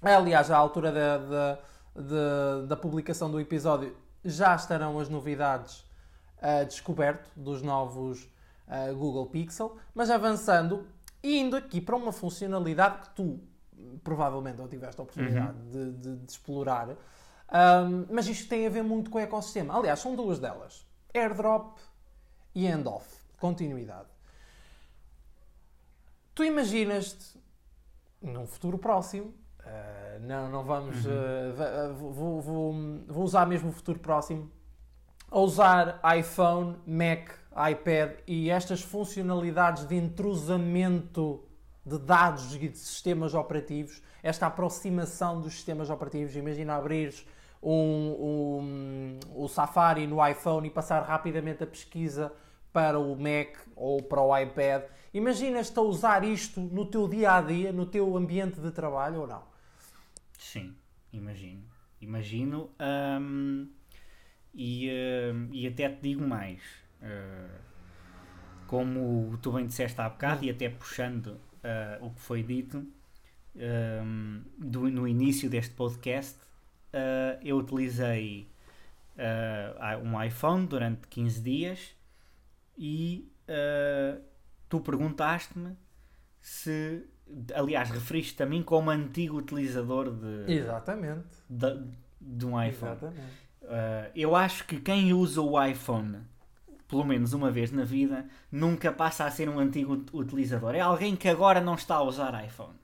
aliás, à altura da, da, da, da publicação do episódio, já estarão as novidades uh, descoberto dos novos uh, Google Pixel, mas avançando e indo aqui para uma funcionalidade que tu provavelmente não tiveste a oportunidade uhum. de, de, de, explorar, um, mas isto tem a ver muito com o ecossistema. Aliás, são duas delas: airdrop e end-off, continuidade. Tu imaginas-te num futuro próximo Uh, não, não vamos. Uhum. Uh, vou, vou, vou, usar mesmo o futuro próximo. A usar iPhone, Mac, iPad e estas funcionalidades de intrusamento de dados e de sistemas operativos, esta aproximação dos sistemas operativos. Imagina abrir um, um, o Safari no iPhone e passar rapidamente a pesquisa para o Mac ou para o iPad. Imaginas-te a usar isto no teu dia a dia, no teu ambiente de trabalho ou não?
Sim, imagino. Imagino. Um, e, uh, e até te digo mais. Uh, como tu bem disseste há bocado, e até puxando uh, o que foi dito um, do, no início deste podcast, uh, eu utilizei um iPhone durante 15 dias e tu perguntaste-me se aliás, referiste-te a mim como antigo utilizador de,
Exatamente.
de, de um iPhone. Exatamente. Uh, eu acho que quem usa o iPhone, pelo menos uma vez na vida, nunca passa a ser um antigo utilizador. É alguém que agora não está a usar iPhone.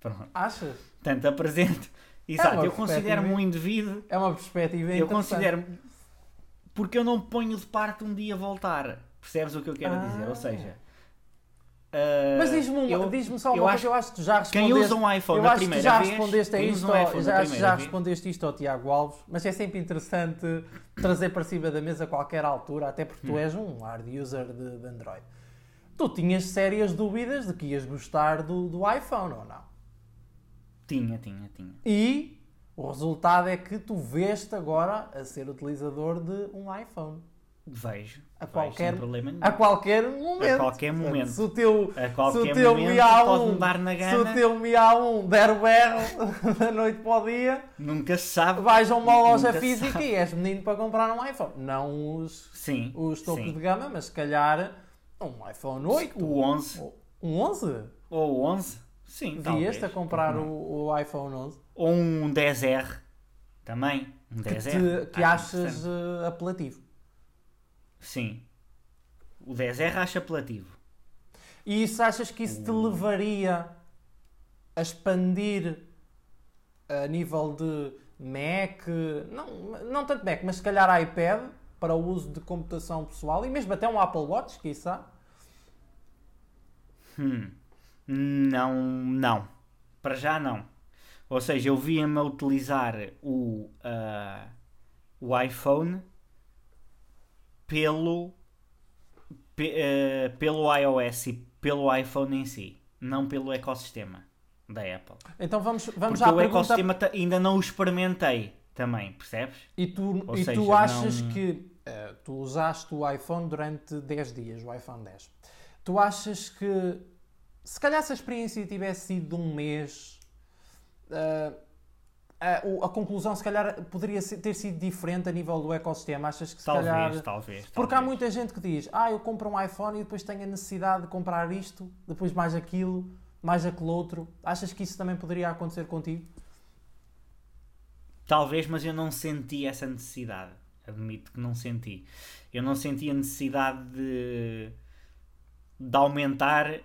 Pronto. Achas?
Tanto apresento. É Exato, é eu considero-me um indivíduo.
É uma perspectiva
Eu considero Porque eu não ponho de parte um dia voltar. Percebes o que eu quero ah. dizer? Ou seja,
Uh, Mas diz-me diz só uma eu coisa, acho, eu acho que tu já respondeste.
Quem usa um iPhone
eu
na
acho que já respondeste a isto, um já, já respondeste isto ao Tiago Alves, mas é sempre interessante trazer para cima da mesa a qualquer altura, até porque tu hum. és um hard user de, de, Android. Tu tinhas sérias dúvidas de que ias gostar do, do iPhone ou não?
Tinha, tinha, tinha.
E o resultado é que tu veste agora a ser utilizador de um iPhone.
Vejo.
A qualquer, a qualquer momento.
A qualquer momento.
Se o teu,
a qualquer
se o teu
momento
MIA1,
pode dar na gana.
Se o teu MIA1 der o berro da noite para o dia,
nunca se sabe.
Vais a uma loja física e és menino para comprar um iPhone. Não os,
sim,
os topo
sim.
de gama, mas se calhar um iPhone 8.
O 11.
Um 11?
Ou o 11. Sim,
Vieste a comprar o, o, iPhone 11?
Ou um 10R. Também. Um 10R.
Que, te, que achas uh, apelativo.
Sim. O 10R acho apelativo.
E isso achas que isso te levaria a expandir a nível de Mac, não, não tanto Mac, mas se calhar iPad para o uso de computação pessoal e mesmo até um Apple Watch, quiçá?
Hum. Não, não. Para já não. Ou seja, eu via-me a utilizar o, uh, o iPhone pelo, pe, uh, pelo iOS e pelo iPhone em si, não pelo ecossistema da Apple.
Então vamos, vamos
Porque
à
o
pergunta...
ecossistema ainda não o experimentei também, percebes?
E tu, e seja, tu achas não... que uh, tu usaste o iPhone durante 10 dias, o iPhone 10. Tu achas que se calhar se a experiência tivesse sido de um mês, uh, a, a, conclusão se calhar poderia ter sido diferente a nível do ecossistema. Achas que se
talvez,
calhar.
Talvez, talvez.
Porque há muita gente que diz: Ah, eu compro um iPhone e depois tenho a necessidade de comprar isto, depois mais aquilo, mais aquele outro. Achas que isso também poderia acontecer contigo?
Talvez, mas eu não senti essa necessidade. Admito que não senti. Eu não senti a necessidade de, de aumentar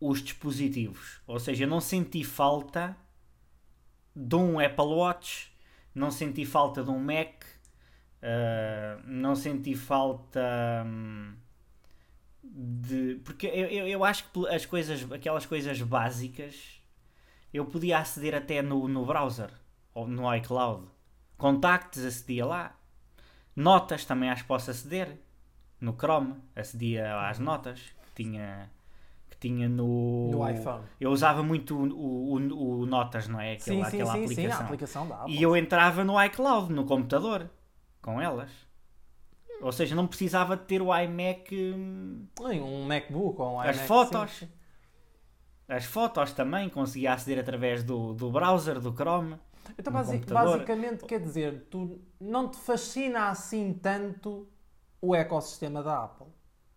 os dispositivos. Ou seja, eu não senti falta de um Apple Watch, não senti falta de um Mac, uh, não senti falta um, de. Porque eu, eu, eu, acho que as coisas, aquelas coisas básicas, eu podia aceder até no, no browser ou no iCloud. Contactos acedia lá. Notas também acho que posso aceder. No Chrome acedia às notas que tinha tinha no,
no iPhone.
Eu usava muito o, o, o Notas, não é?
Aquela, sim, sim, aquela sim, aplicação. Sim, a aplicação da
Apple. E eu entrava no iCloud, no computador, com elas. Ou seja, não precisava de ter o iMac.
Hum, um MacBook ou um iMac.
As fotos. Sim. As fotos também conseguia aceder através do, do browser, do Chrome.
Então, basic, basicamente, quer dizer, tu não te fascina assim tanto o ecossistema da Apple?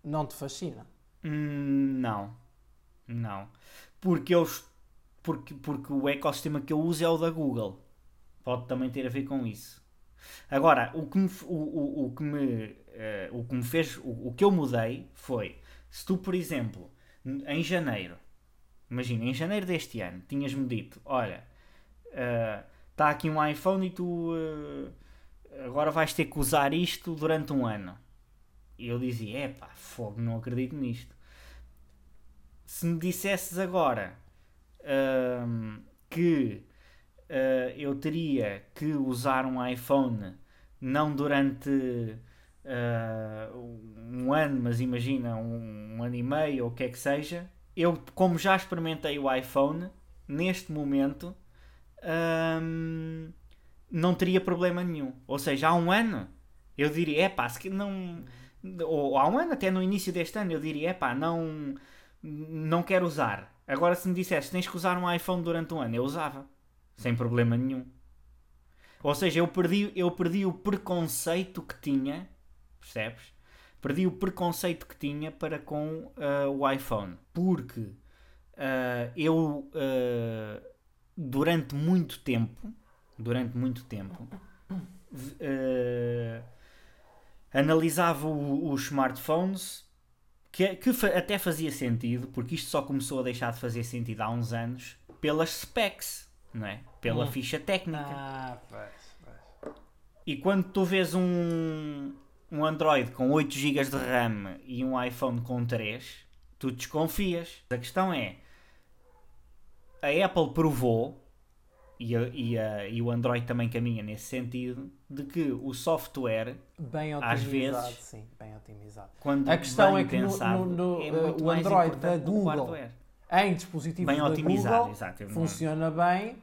Não te fascina?
Hum, não. Não. Porque, eu, porque, porque o ecossistema que eu uso é o da Google. Pode também ter a ver com isso. Agora, o que me, o, o, o que me, uh, o que me fez, o, o que eu mudei foi, se tu, por exemplo, em janeiro, imagina, em janeiro deste ano, tinhas-me dito, olha, está uh, aqui um iPhone e tu uh, agora vais ter que usar isto durante um ano. E eu dizia, epá, fogo, não acredito nisto se me dissesses agora uh, que uh, eu teria que usar um iPhone não durante uh, um ano, mas imagina um, um, ano e meio ou o que é que seja, eu, como já experimentei o iPhone, neste momento não teria problema nenhum. Ou seja, há um ano eu diria, é pá, se não. Ou há um ano, até no início deste ano, eu diria, é pá, não não quero usar. Agora, se me dissesse tens que usar um iPhone durante um ano, eu usava, sem problema nenhum. Ou seja, eu perdi, eu perdi o preconceito que tinha, percebes? Perdi o preconceito que tinha para com uh, o iPhone, porque uh, eu uh, durante muito tempo, durante muito tempo, analisava os smartphones que, que até fazia sentido, porque isto só começou a deixar de fazer sentido há uns anos, pelas specs, não é? Pela hum. ficha técnica.
Ah, pois, pois.
E quando tu vês um, um Android com 8 GB de RAM e um iPhone com 3, tu desconfias. A questão é: a Apple provou, e, a, e, a, e o Android também caminha nesse sentido, de que o software,
bem
às vezes,
sim, bem otimizado.
Quando
a questão é que
pensado,
no, no,
é uh,
o Android da Google em dispositivos
bem
da Google
exato,
funciona bem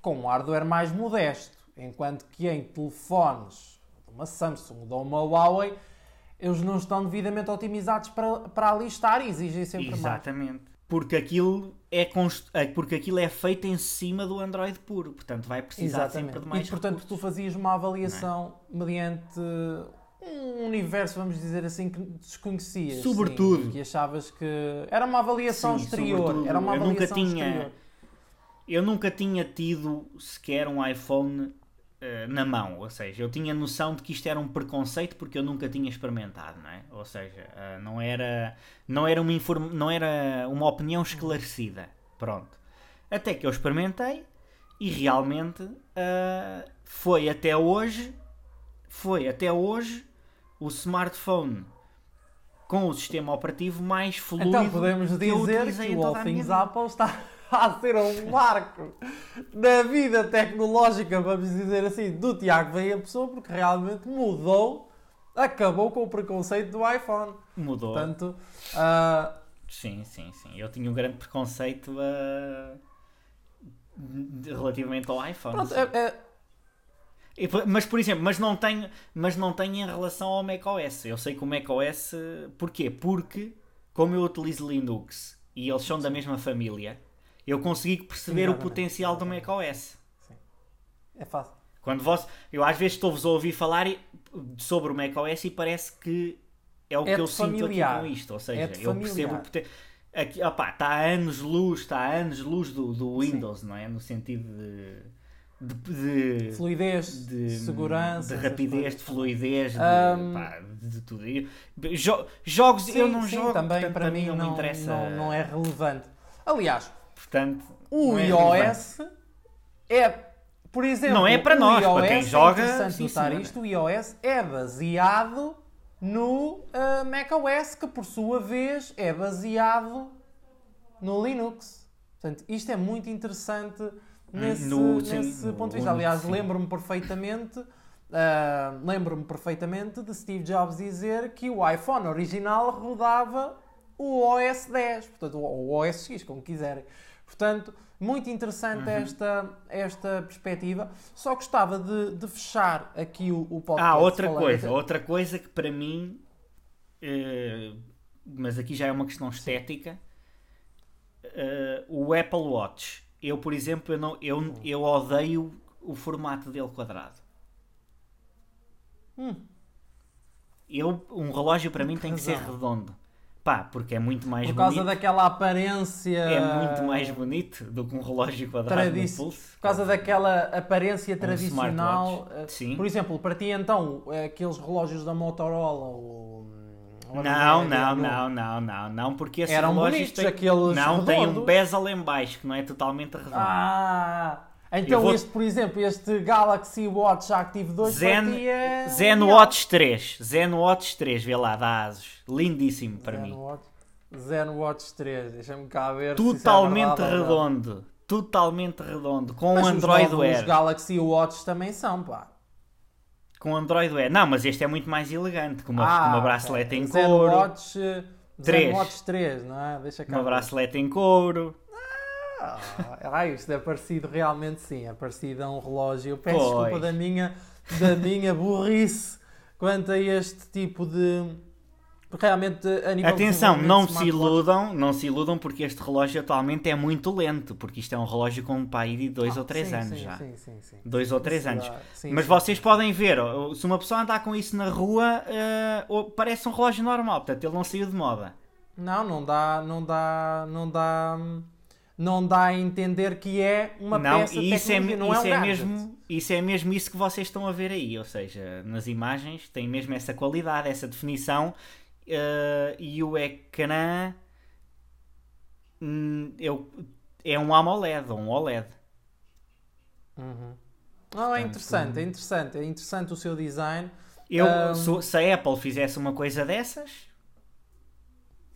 com um hardware mais modesto, enquanto que em telefones de uma Samsung ou de uma Huawei eles não estão devidamente otimizados para, para ali estar e exigem sempre
Exatamente. mais. Exatamente. Porque aquilo, é const... É, porque aquilo é feito em cima do Android puro, portanto vai precisar Exatamente. sempre de mais
E portanto recursos. tu fazias uma avaliação é? mediante um universo, vamos dizer assim, que desconhecias.
Sobretudo.
Sim, que achavas que era uma avaliação sim, exterior. Era uma avaliação eu nunca tinha, exterior.
Eu nunca tinha tido sequer um iPhone uh, na mão, ou seja, eu tinha noção de que isto era um preconceito porque eu nunca tinha experimentado, não é? Ou seja, uh, não era não era uma inform... não era uma opinião esclarecida, pronto. Até que eu experimentei e realmente uh, foi até hoje foi até hoje o smartphone com o sistema operativo mais fluido.
Então podemos dizer que, que o All Things Apple está a ser um marco na vida tecnológica, vamos dizer assim, do Tiago Veia Pessoa, porque realmente mudou, acabou com o preconceito do iPhone.
Mudou.
Portanto, uh...
sim, sim, sim. Eu tinha um grande preconceito uh... relativamente ao iPhone.
Pronto, é, é
mas, por exemplo, mas não, tenho, mas não tenho em relação ao macOS. Eu sei que o macOS. Porquê? Porque, como eu utilizo Linux e eles são da mesma família, eu consegui perceber o potencial do macOS. Sim.
É fácil.
Quando vos, eu às vezes estou-vos a ouvir falar sobre o macOS e parece que é o é que eu familiar. sinto aqui com isto. Ou seja, é eu percebo o potencial. Aqui, opa, está a anos luz, está a anos luz do, do Windows, Sim. não é? No sentido de de,
de fluidez, de segurança,
de rapidez, de fluidez, de, um, pá, de tudo. Jo jogos sim, eu não sim, jogo, também portanto, para mim não, não, me interessa.
Não, não é relevante. Aliás,
portanto,
o é iOS é, por exemplo,
não é para nós, iOS, para quem joga. É
interessante notar isto. O iOS é baseado no uh, macOS, que por sua vez é baseado no Linux. Portanto, isto é muito interessante nesse, no, nesse ponto de vista. Aliás, lembro-me perfeitamente. Uh, lembro-me perfeitamente de Steve Jobs dizer que o iPhone original rodava o OS 10, portanto, o OS X, como quiserem. Portanto, muito interessante uhum. esta, esta perspectiva. Só gostava de, de fechar aqui o, o podcast.
Ah, outra coisa, outra coisa que para mim, uh, mas aqui já é uma questão estética, uh, o Apple Watch eu, por exemplo, eu, não, eu, hum. eu odeio o formato dele quadrado.
Hum.
Eu, um relógio para mim tem que ser redondo. Pá, porque é muito mais
bonito. Por causa bonito. daquela aparência.
É muito mais bonito do que um relógio quadrado Tradici... no pulso.
Por causa daquela aparência um tradicional. Eh, Sim. Por exemplo, para ti então, aqueles relógios da Motorola, o
não, não, não, não, não, não, porque esses
Eram relógios têm, aqueles
não tem um bezel em baixo que não é totalmente redondo.
Ah, então vou... este, por exemplo, este Galaxy Watch Active 2
Zen,
é
Zen Watch 3, Zen Watch 3, vê lá, da Asus, lindíssimo para
Zen
mim.
Watch, Zen Watch 3, deixa-me cá ver
Totalmente
se é
redondo, totalmente redondo, com Mas Android Wear.
Os Galaxy Watch também são, pá
com Android Wear. Não, mas este é muito mais elegante, com uma, ah, uma bracelete em couro.
Watch, 3. Watch 3, não é? Deixa cá
uma bracelete em couro.
Ah, isto é parecido realmente sim, é parecido a um relógio. Eu peço pois. desculpa da minha, da minha burrice quanto a este tipo de realmente a nível
Atenção, não se iludam, não se iludam porque este relógio atualmente é muito lento, porque isto é um relógio com um pai de 2 ah, ou 3 anos
sim,
já.
Sim, sim, sim.
2 ou 3 anos. Mas vocês podem ver, se uma pessoa andar com isso na rua, uh, parece um relógio normal, portanto ele não saiu de moda.
Não, não dá, não dá, não dá, não dá a entender que é uma não, peça isso é, não isso é, um é
mesmo, isso é mesmo isso que vocês estão a ver aí, ou seja, nas imagens tem mesmo essa qualidade, essa definição uh, e o ecrã hum, eu, é um AMOLED, um OLED.
Uhum. Oh, é interessante, é interessante, é interessante o seu design.
Eu, um... se, se, a Apple fizesse uma coisa dessas,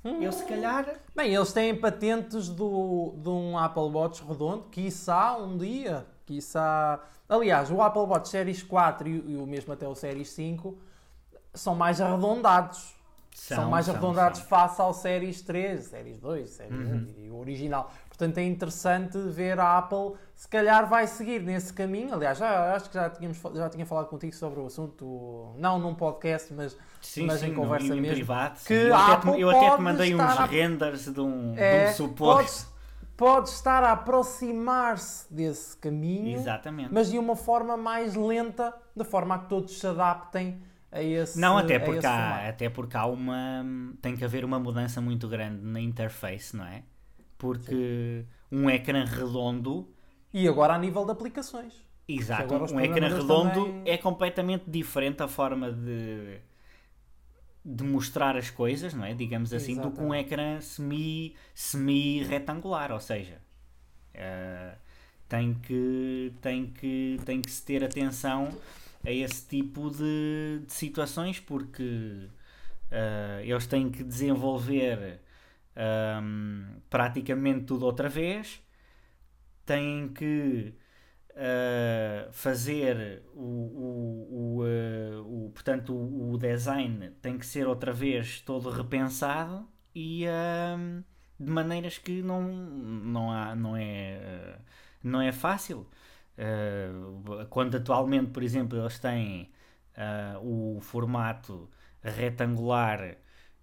hum. eu se calhar.
Bem, eles têm patentes do, de um Apple Watch redondo, quiçá um dia, quiçá. Aliás, o Apple Watch Series 4 e, e o mesmo até o Series 5 são mais arredondados. São, são mais são, arredondados são. face ao Series 3, Series 2, Series uhum. 1 e o original. Portanto, é interessante ver a Apple, se calhar vai seguir nesse caminho. Aliás, já, acho que já, tínhamos, já tinha falado contigo sobre o assunto, não num podcast, mas,
sim,
mas
sim,
em conversa
no,
mesmo.
Privado, que eu, até te, eu até te mandei uns a... renders de um, é, de um suporte.
Pode, pode estar a aproximar-se desse caminho,
Exatamente.
mas de uma forma mais lenta, de forma a que todos se adaptem a esse
Não, até porque, há, até porque há uma. tem que haver uma mudança muito grande na interface, não é? Porque Sim. um ecrã redondo.
E agora a nível de aplicações.
Exato, um ecrã redondo também... é completamente diferente a forma de, de mostrar as coisas, não é? Digamos assim, Exatamente. do que um ecrã semi, semi-retangular, ou seja, uh, tem, que, tem, que, tem que se ter atenção a esse tipo de, de situações porque uh, eles têm que desenvolver um, praticamente tudo outra vez, têm que uh, fazer o, o, o, uh, o, portanto o, o, design tem que ser outra vez todo repensado e uh, de maneiras que não, não, há, não, é, não é fácil. quando atualmente, por exemplo, eles têm o formato retangular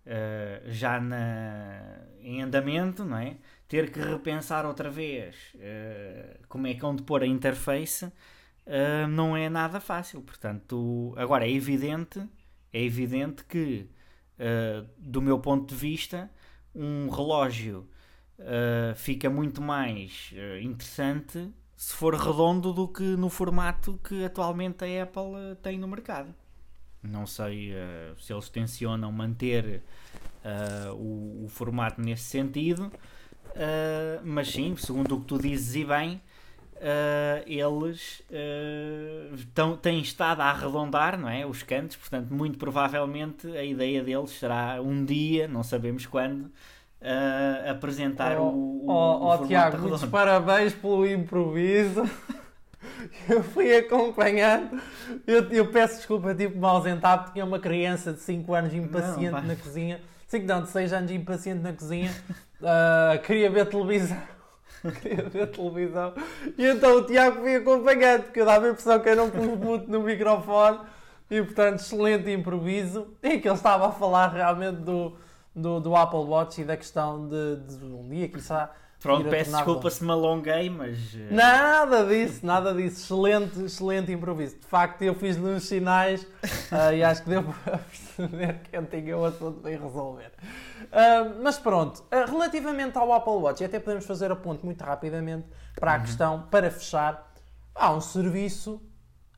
uh, já na, em andamento, não é? Ter que repensar outra vez uh, como é que vão de pôr a interface uh, não é nada fácil. Portanto, agora é evidente, é evidente que, do meu ponto de vista, um relógio fica muito mais interessante se for redondo do que no formato que atualmente a Apple tem no mercado. Não sei uh, se eles tencionam manter uh, o, o, formato nesse sentido, uh, mas sim, segundo o que tu dizes e bem, eles tão, têm estado a arredondar não é, os cantos, portanto, muito provavelmente a ideia deles será um dia, não sabemos quando, apresentar oh, o, o,
oh, oh, Tiago, muitos parabéns pelo improviso. eu fui acompanhando. Eu, eu peço desculpa, tipo, me ausentar, tinha uma criança de 5 anos impaciente não, na cozinha. 5 não, de 6 anos impaciente na cozinha. Uh, queria ver televisão. queria ver televisão. E então o Tiago foi acompanhando, porque eu dava a impressão que eu não pus muito no microfone. E portanto, excelente improviso. E que ele estava a falar realmente do, do, do Apple Watch e da questão de, de um dia, quizá
Pronto, peço desculpa se me alonguei, mas.
Eh, nada disso, nada disso. Excelente, excelente improviso. De facto, eu fiz-lhe uns sinais uh, e acho que deu para perceber que eu tinha o assunto bem resolver. Uh, mas pronto, uh, relativamente ao Apple Watch, e até podemos fazer a ponto muito rapidamente para a uhum. questão, para fechar. Há um serviço,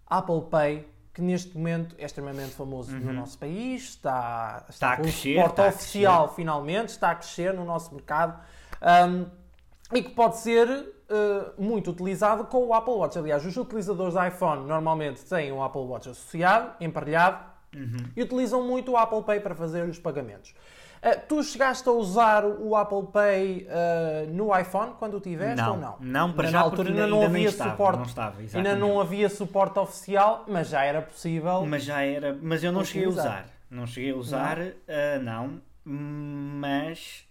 Apple Pay, que neste momento é extremamente famoso uhum. no nosso país, está,
está, está a crescer, está
oficial finalmente, está a crescer no nosso mercado. Um, e que pode ser uh, muito utilizado com o Apple Watch. Aliás, os utilizadores de iPhone normalmente têm um Apple Watch associado, emparelhado, uhum. e utilizam muito o Apple Pay para fazer os pagamentos. Uh, tu chegaste a usar o Apple Pay uh, no iPhone quando o tiveste
não,
ou não?
Não, para já altura ainda, não havia estava, suporte. Não estava,
ainda não havia suporte oficial, mas já era possível.
Mas já era, mas eu não cheguei a usar. Não cheguei a usar, não, uh, não mas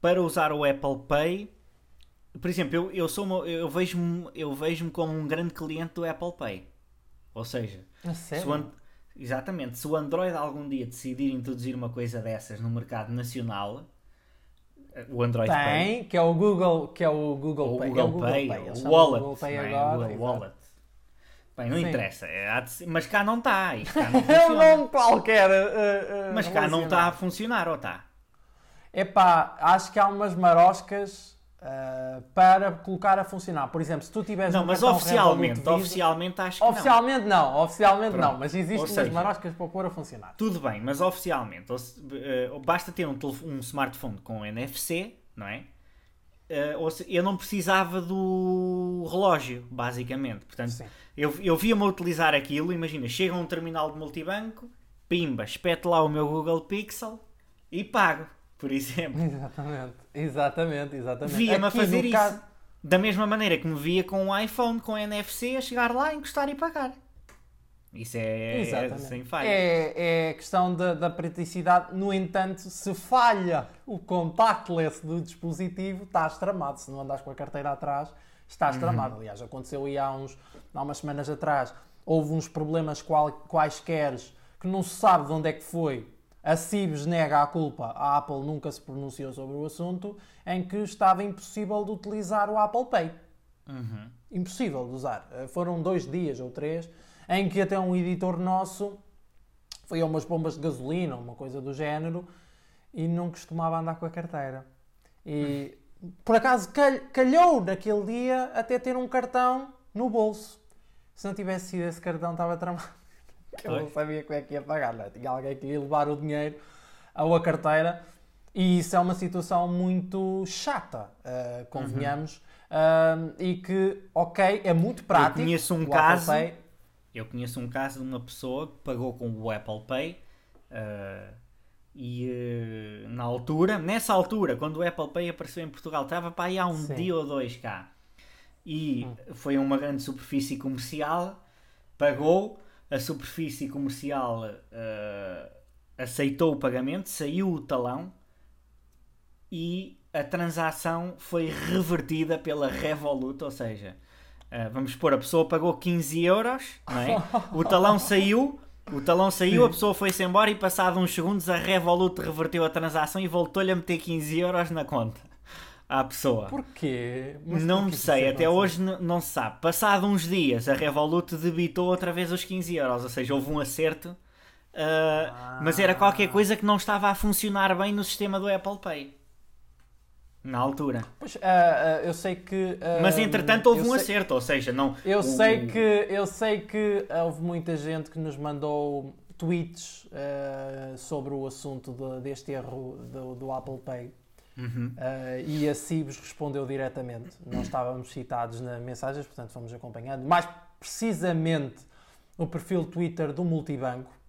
para usar o Apple Pay, por exemplo, eu, eu, sou uma, eu vejo-me eu vejo como um grande cliente do Apple Pay. Ou seja,
se
o, exatamente, se o Android algum dia decidir introduzir uma coisa dessas no mercado nacional, o Android
Tem,
Pay,
que é o Google, que é o Google Pay,
Google,
é o Google
Pay,
Pay.
o Wallet, Google Pay é? agora, o Wallet. Bem, não Sim. interessa, é, mas cá não está.
É um nome qualquer. Uh,
uh, mas cá não está a funcionar, ou está?
Epá, acho que há umas maroscas uh, para colocar a funcionar. Por exemplo, se tu tiveres
Não,
um
mas oficialmente, Visa, oficialmente acho que
oficialmente não. não oficialmente Pronto. não, mas existem seja, umas maroscas para pôr a funcionar.
Tudo bem, mas oficialmente, uh, basta ter um, um smartphone com NFC, não é? Uh, eu não precisava do relógio, basicamente. Portanto, Sim. eu, eu via-me utilizar aquilo. Imagina, chega a um terminal de multibanco, pimba, espeto lá o meu Google Pixel e pago por exemplo.
Exatamente, exatamente, exatamente.
Via-me a fazer isso. Caso... Da mesma maneira que me via com um iPhone com NFC a chegar lá, encostar e pagar. Isso é, é sem falha.
É, é questão da, da praticidade. No entanto, se falha o contactless do dispositivo, estás tramado. Se não andas com a carteira atrás, estás uhum. tramado. Aliás, aconteceu aí há, uns, há umas semanas atrás. Houve uns problemas qual, quaisquer que não se sabe de onde é que foi. A CIBS nega a culpa, a Apple nunca se pronunciou sobre o assunto, em que estava impossível de utilizar o Apple Pay. Uhum. Impossível de usar. Eh, foram dois dias ou três em que até um editor nosso foi a umas bombas de gasolina, uma coisa do género, e não costumava andar com a carteira. E por acaso calhou naquele dia até ter um cartão no bolso. Se não tivesse sido esse cartão, estava tramado. Eu não sabia como é que ia pagar, não é? Tinha alguém que ia levar o dinheiro ou a carteira. E isso é uma situação muito chata, uh, convenhamos. Uhum. Uh, e que, ok, é muito prático.
Eu conheço um caso. Eu conheço um caso de uma pessoa que pagou com o Apple Pay uh, e na altura, nessa altura, quando o Apple Pay apareceu em Portugal, estava para aí há um Sim. dia ou dois cá e hum. foi uma grande superfície comercial, pagou, a superfície comercial uh, aceitou o pagamento, saiu o talão e a transação foi revertida pela Revolut, ou seja, Uh, vamos supor, a pessoa pagou 15 euros, é? o talão saiu, o talão saiu, Sim. a pessoa foi-se embora e passado uns segundos a Revolut reverteu a transação e voltou-lhe a meter 15 euros na conta à pessoa.
Porquê?
Mas não porquê sei, até hoje não se sabe. Passado uns dias, a Revolut debitou outra vez os 15 euros, ou seja, houve um acerto, uh, ah. mas era qualquer coisa que não estava a funcionar bem no sistema do Apple Pay. Na altura.
Pois, uh, uh, eu sei que.
Mas entretanto houve um sei, acerto, ou seja, não.
Eu, o, sei que, eu sei que houve muita gente que nos mandou tweets sobre o assunto de, deste erro do, do Apple Pay. Uhum. e a Cibos respondeu diretamente. Nós estávamos citados nas mensagens, portanto fomos acompanhando. Mais precisamente o perfil Twitter do Multibanco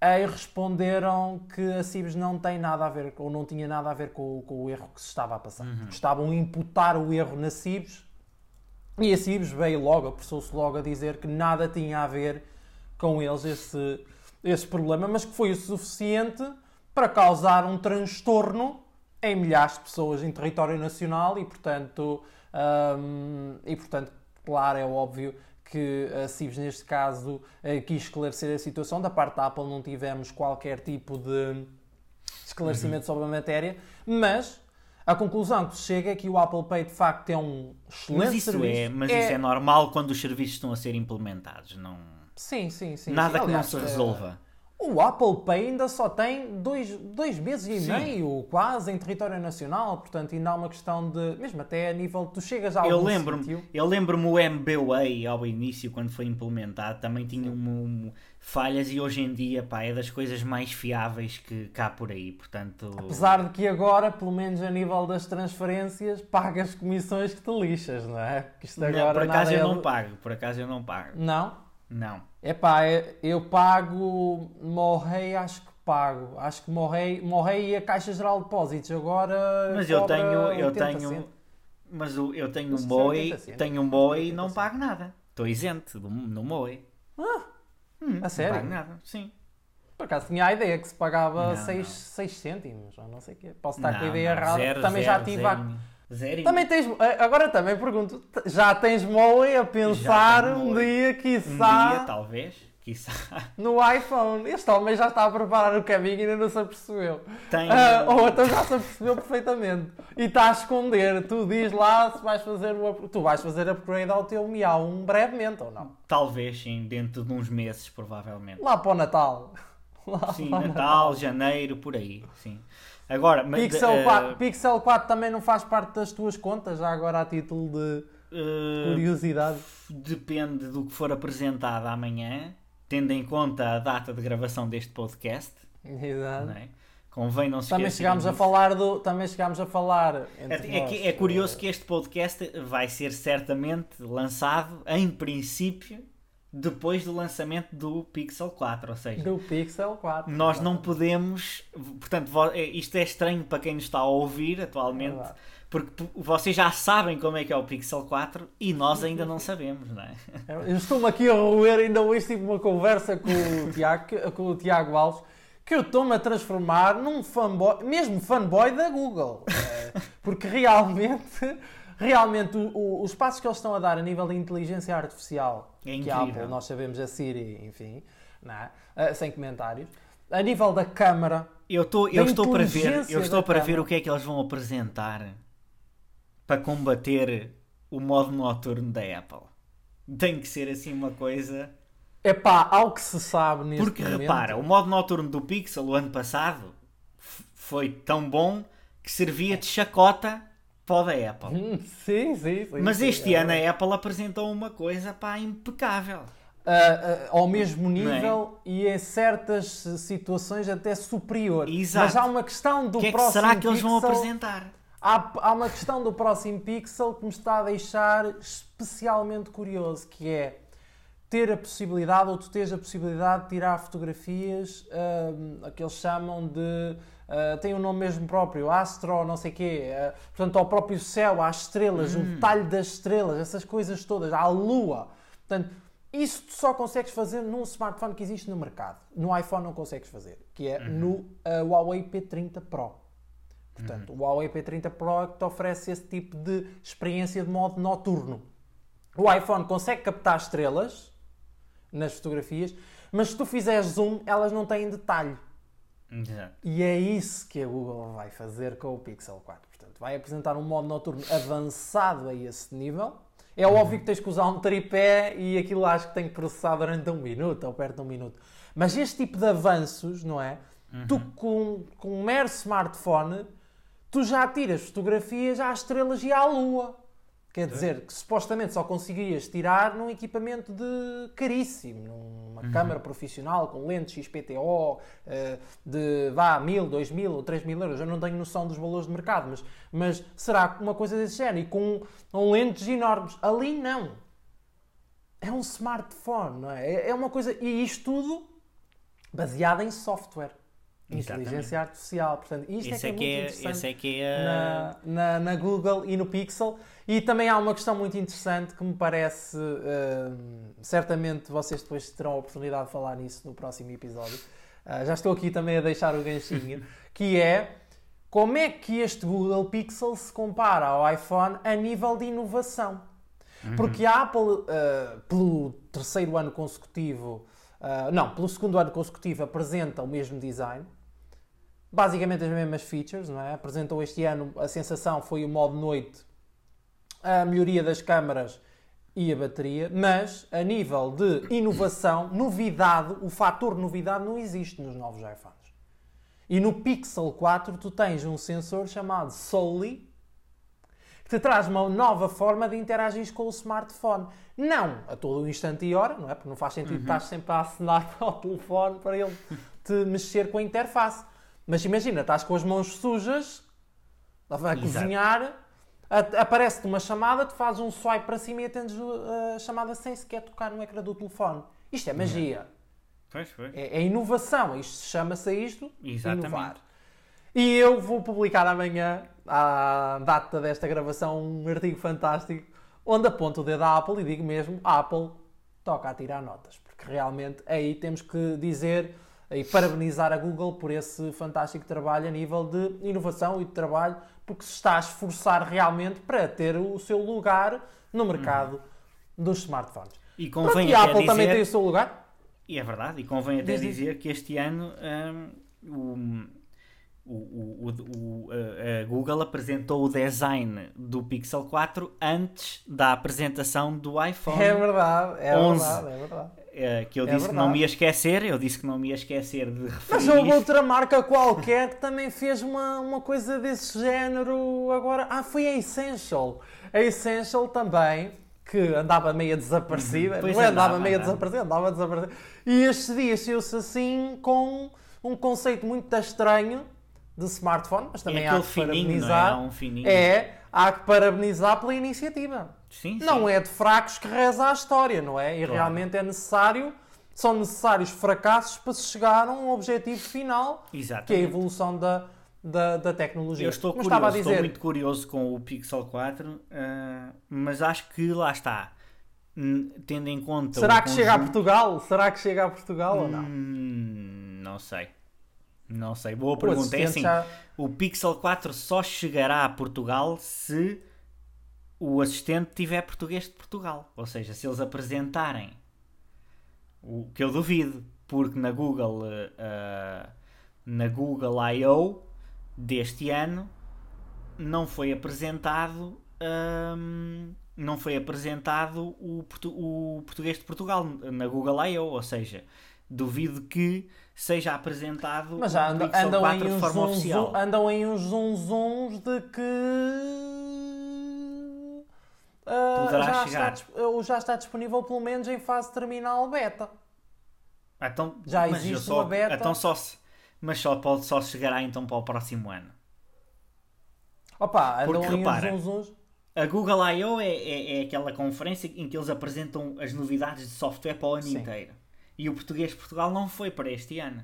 Aí responderam que a Cibes não tem nada a ver, ou não tinha nada a ver com, com o erro que se estava a passar. Uhum. Estavam a imputar o erro na Cibes e a Cibes veio logo, apressou-se logo a dizer que nada tinha a ver com eles esse, esse problema, mas que foi o suficiente para causar um transtorno em milhares de pessoas em território nacional e, portanto, hum, e, portanto claro, é óbvio que a CIVES, neste caso, eh, quis esclarecer a situação. Da parte da Apple não tivemos qualquer tipo de esclarecimento uhum. sobre a matéria, mas a conclusão que se chega é que o Apple Pay de facto é um excelente
mas isso
serviço.
É, mas é... isso é normal quando os serviços estão a ser implementados, não...
Sim, sim, sim.
Nada
sim.
que Aliás, não se resolva.
O Apple Pay ainda só tem dois, dois meses e Sim. meio, quase, em território nacional, portanto ainda há uma questão de, mesmo até a nível, tu chegas a eu lembro sítio...
Eu lembro-me o MBWay ao início, quando foi implementado, também tinha um, um, falhas e hoje em dia, pá, é das coisas mais fiáveis que cá por aí, portanto...
Apesar de que agora, pelo menos a nível das transferências, pagas comissões que te lixas, não é?
Que isto agora não, por acaso eu é... não pago, por acaso eu não pago.
Não?
Não.
Epá, eu pago, morrei, acho que pago. Acho que morrei, morrei a Caixa Geral de Depósitos. Agora.
Mas eu tenho, eu tenho. Mas eu tenho um boi, tenho um boi e não pago nada. Estou isento no MOE.
Ah, hum, a sério?
Não pago nada, sim.
Por acaso tinha a ideia que se pagava 6 cêntimos, ou não sei o quê. Posso estar não, com a ideia errada. Zero, Também zero, já tive. Zero.
Zero.
Também tens. Eh, agora também pergunto, já tens Moe a pensar um dia, quiçá.
Um dia, talvez, quiçá.
No iPhone. Este homem já está a preparar o caminho e ainda não se apercebeu.
Tem.
Uh, ou então já se apercebeu perfeitamente. E está a esconder. Tu diz lá se vais fazer o. Tu vais fazer upgrade ao teu Miau um brevemente ou não?
Talvez sim, dentro de uns meses, provavelmente.
Lá para o Natal.
Lá sim, Natal, Natal, janeiro, por aí, sim. Agora,
Pixel, 4, uh, Pixel 4 também não faz parte das tuas contas, já agora a título de uh, curiosidade?
Depende do que for apresentado amanhã, tendo em conta a data de gravação deste podcast.
Exato. É?
Convém não se
também chegámos a falar do Também chegámos a falar.
é, é, é curioso que este podcast vai ser certamente lançado, em princípio, depois do lançamento do Pixel 4, ou seja,
do Pixel 4.
Nós não podemos, portanto, é, isto é estranho para quem nos está a ouvir atualmente, é porque vocês já sabem como é que é o Pixel 4 e nós ainda não sabemos, não é?
Eu estou-me aqui a roer, ainda hoje tive uma conversa com o Tiago, com o Tiago Alves, que eu estou-me a transformar num fanboy, mesmo fanboy da Google. É, porque realmente, realmente o, o, os passos que eles estão a dar a nível de inteligência artificial,
é
que a Apple, nós sabemos a Siri, enfim, é? sem comentários, a nível da câmara.
Eu, tô, eu estou para ver, eu estou para ver o que é que eles vão apresentar para combater o modo noturno da Apple. Tem que ser assim uma coisa.
É pá, ao que se sabe neste
Porque momento... repara, o modo noturno do Pixel o ano passado foi tão bom que servia de chacota o da Apple.
Hum, sim, sim, sim.
Mas
sim,
este é ano a Apple apresentou uma coisa pá, impecável.
Uh, uh, ao mesmo é? nível é? e em certas situações até superior.
Exato.
Mas há uma questão do que é que próximo
será que eles
vão
apresentar?
Há, há uma questão do próximo Pixel que me está a deixar especialmente curioso, que é ter a possibilidade, ou tu tens a possibilidade de tirar fotografias uh, que eles chamam de. Uh, tem um nome mesmo próprio, Astro, não sei o quê. Uh, portanto, ao próprio céu, às estrelas, hum. o detalhe das estrelas, essas coisas todas, à lua. Portanto, isso tu só consegues fazer num smartphone que existe no mercado. No iPhone não consegues fazer, que é uhum. no uh, Huawei P30 Pro. Portanto, uhum. o Huawei P30 Pro é que te oferece esse tipo de experiência de modo noturno. O iPhone consegue captar estrelas nas fotografias, mas se tu fizeres zoom, elas não têm detalhe.
Exato.
E é isso que a Google vai fazer com o Pixel 4. Portanto, vai apresentar um modo noturno avançado a esse nível. É uhum. óbvio que tens que usar um tripé e aquilo acho que tem que processar durante um minuto ou perto de um minuto. Mas este tipo de avanços, não é? Uhum. Tu com, com um mero smartphone tu já tiras fotografias às estrelas e à lua. Quer dizer, que supostamente só conseguirias tirar num equipamento de caríssimo, numa uhum. câmara profissional com lentes XPTO eh, de vá, mil, dois mil ou três mil euros. Eu não tenho noção dos valores de mercado, mas, mas será uma coisa desse género e com, com lentes enormes. Ali não. É um smartphone, não é? É uma coisa. E isto tudo baseado em software. Inteligência artificial. Portanto, isto
esse
é que é, é muito
interessante é que é...
na, na, na, Google e no Pixel. E também há uma questão muito interessante que me parece, uh, certamente vocês depois terão a oportunidade de falar nisso no próximo episódio. Uh, já estou aqui também a deixar o ganchinho, que é como é que este Google Pixel se compara ao iPhone a nível de inovação. Uhum. Porque a Apple, uh, pelo terceiro ano consecutivo, não, pelo segundo ano consecutivo, apresenta o mesmo design, basicamente as mesmas features, não é? Apresentou este ano, a sensação foi o modo noite, a melhoria das câmaras e a bateria, mas a nível de inovação, novidade, o fator novidade não existe nos novos iPhones. E no Pixel 4 tu tens um sensor chamado Soli, que te traz uma nova forma de interagir com o smartphone. Não a todo instante e hora, não é? Porque não faz sentido uhum. estar sempre a acenar ao telefone para ele te mexer com a interface. Mas imagina, estás com as mãos sujas, a Exato. cozinhar, aparece-te uma chamada, tu fazes um swipe para cima e atendes a chamada sem sequer tocar no ecrã do telefone. Isto é magia.
Pois, pois.
É, é inovação. Isto chama-se isto
Exatamente.
inovar. E eu vou publicar amanhã, à data desta gravação, um artigo fantástico onde aponto o dedo à Apple e digo mesmo: Apple, toca a tirar notas. Porque realmente aí temos que dizer e parabenizar a Google por esse fantástico trabalho a nível de inovação e de trabalho, porque se está a esforçar realmente para ter o seu lugar no mercado uhum. dos smartphones.
E convém
Pronto, a Apple dizer... também tem o seu lugar.
E é verdade, e convém até Diz dizer que este ano um, o, o, o, a Google apresentou o design do Pixel 4 antes da apresentação do iPhone.
É verdade, é 11. verdade, é verdade.
É, que eu é disse verdade. que não me ia esquecer, eu disse que não me ia esquecer de referir.
Mas houve outra marca qualquer que também fez uma, uma coisa desse género agora. Ah, foi a Essential. A Essential também, que andava meio desaparecida. Uhum. Não é, andava, andava meio desaparecida, andava desaparecida. E este dia saiu-se assim com um conceito muito estranho de smartphone, mas também é há que parabenizar.
É? Um fininho.
é, há que parabenizar pela iniciativa.
Sim,
não
sim.
é de fracos que reza a história, não é? E claro. realmente é necessário, são necessários fracassos para se chegar a um objetivo final,
Exatamente.
que é a evolução da, da, da tecnologia.
Eu estou, curioso, dizer... estou muito curioso com o Pixel 4, uh, mas acho que lá está. Tendo em conta.
Será que conjunto... chega a Portugal? Será que chega a Portugal hum, ou não?
Hum, não sei. Não sei. Boa pergunta. É assim: o Pixel 4 só chegará a Portugal se o assistente tiver português de Portugal. Ou seja, se eles apresentarem o que eu duvido, porque na Google, uh, na Google I.O. deste ano não foi apresentado um, não foi apresentado o, o português de Portugal na Google I.O. Ou seja, duvido que seja apresentado
Mas já andam, andam, em de forma zoom, oficial. andam em uns zoom de que uh, já, chegar. Está, já está disponível pelo menos em fase terminal beta.
Então,
já existe só, uma beta.
Então só se, mas só pode só chegará então para o próximo ano.
Opa, Porque repara,
a Google I.O. É, é, é, aquela conferência em que eles apresentam as novidades de software para o ano Sim. inteiro. E o português de Portugal não foi para este ano.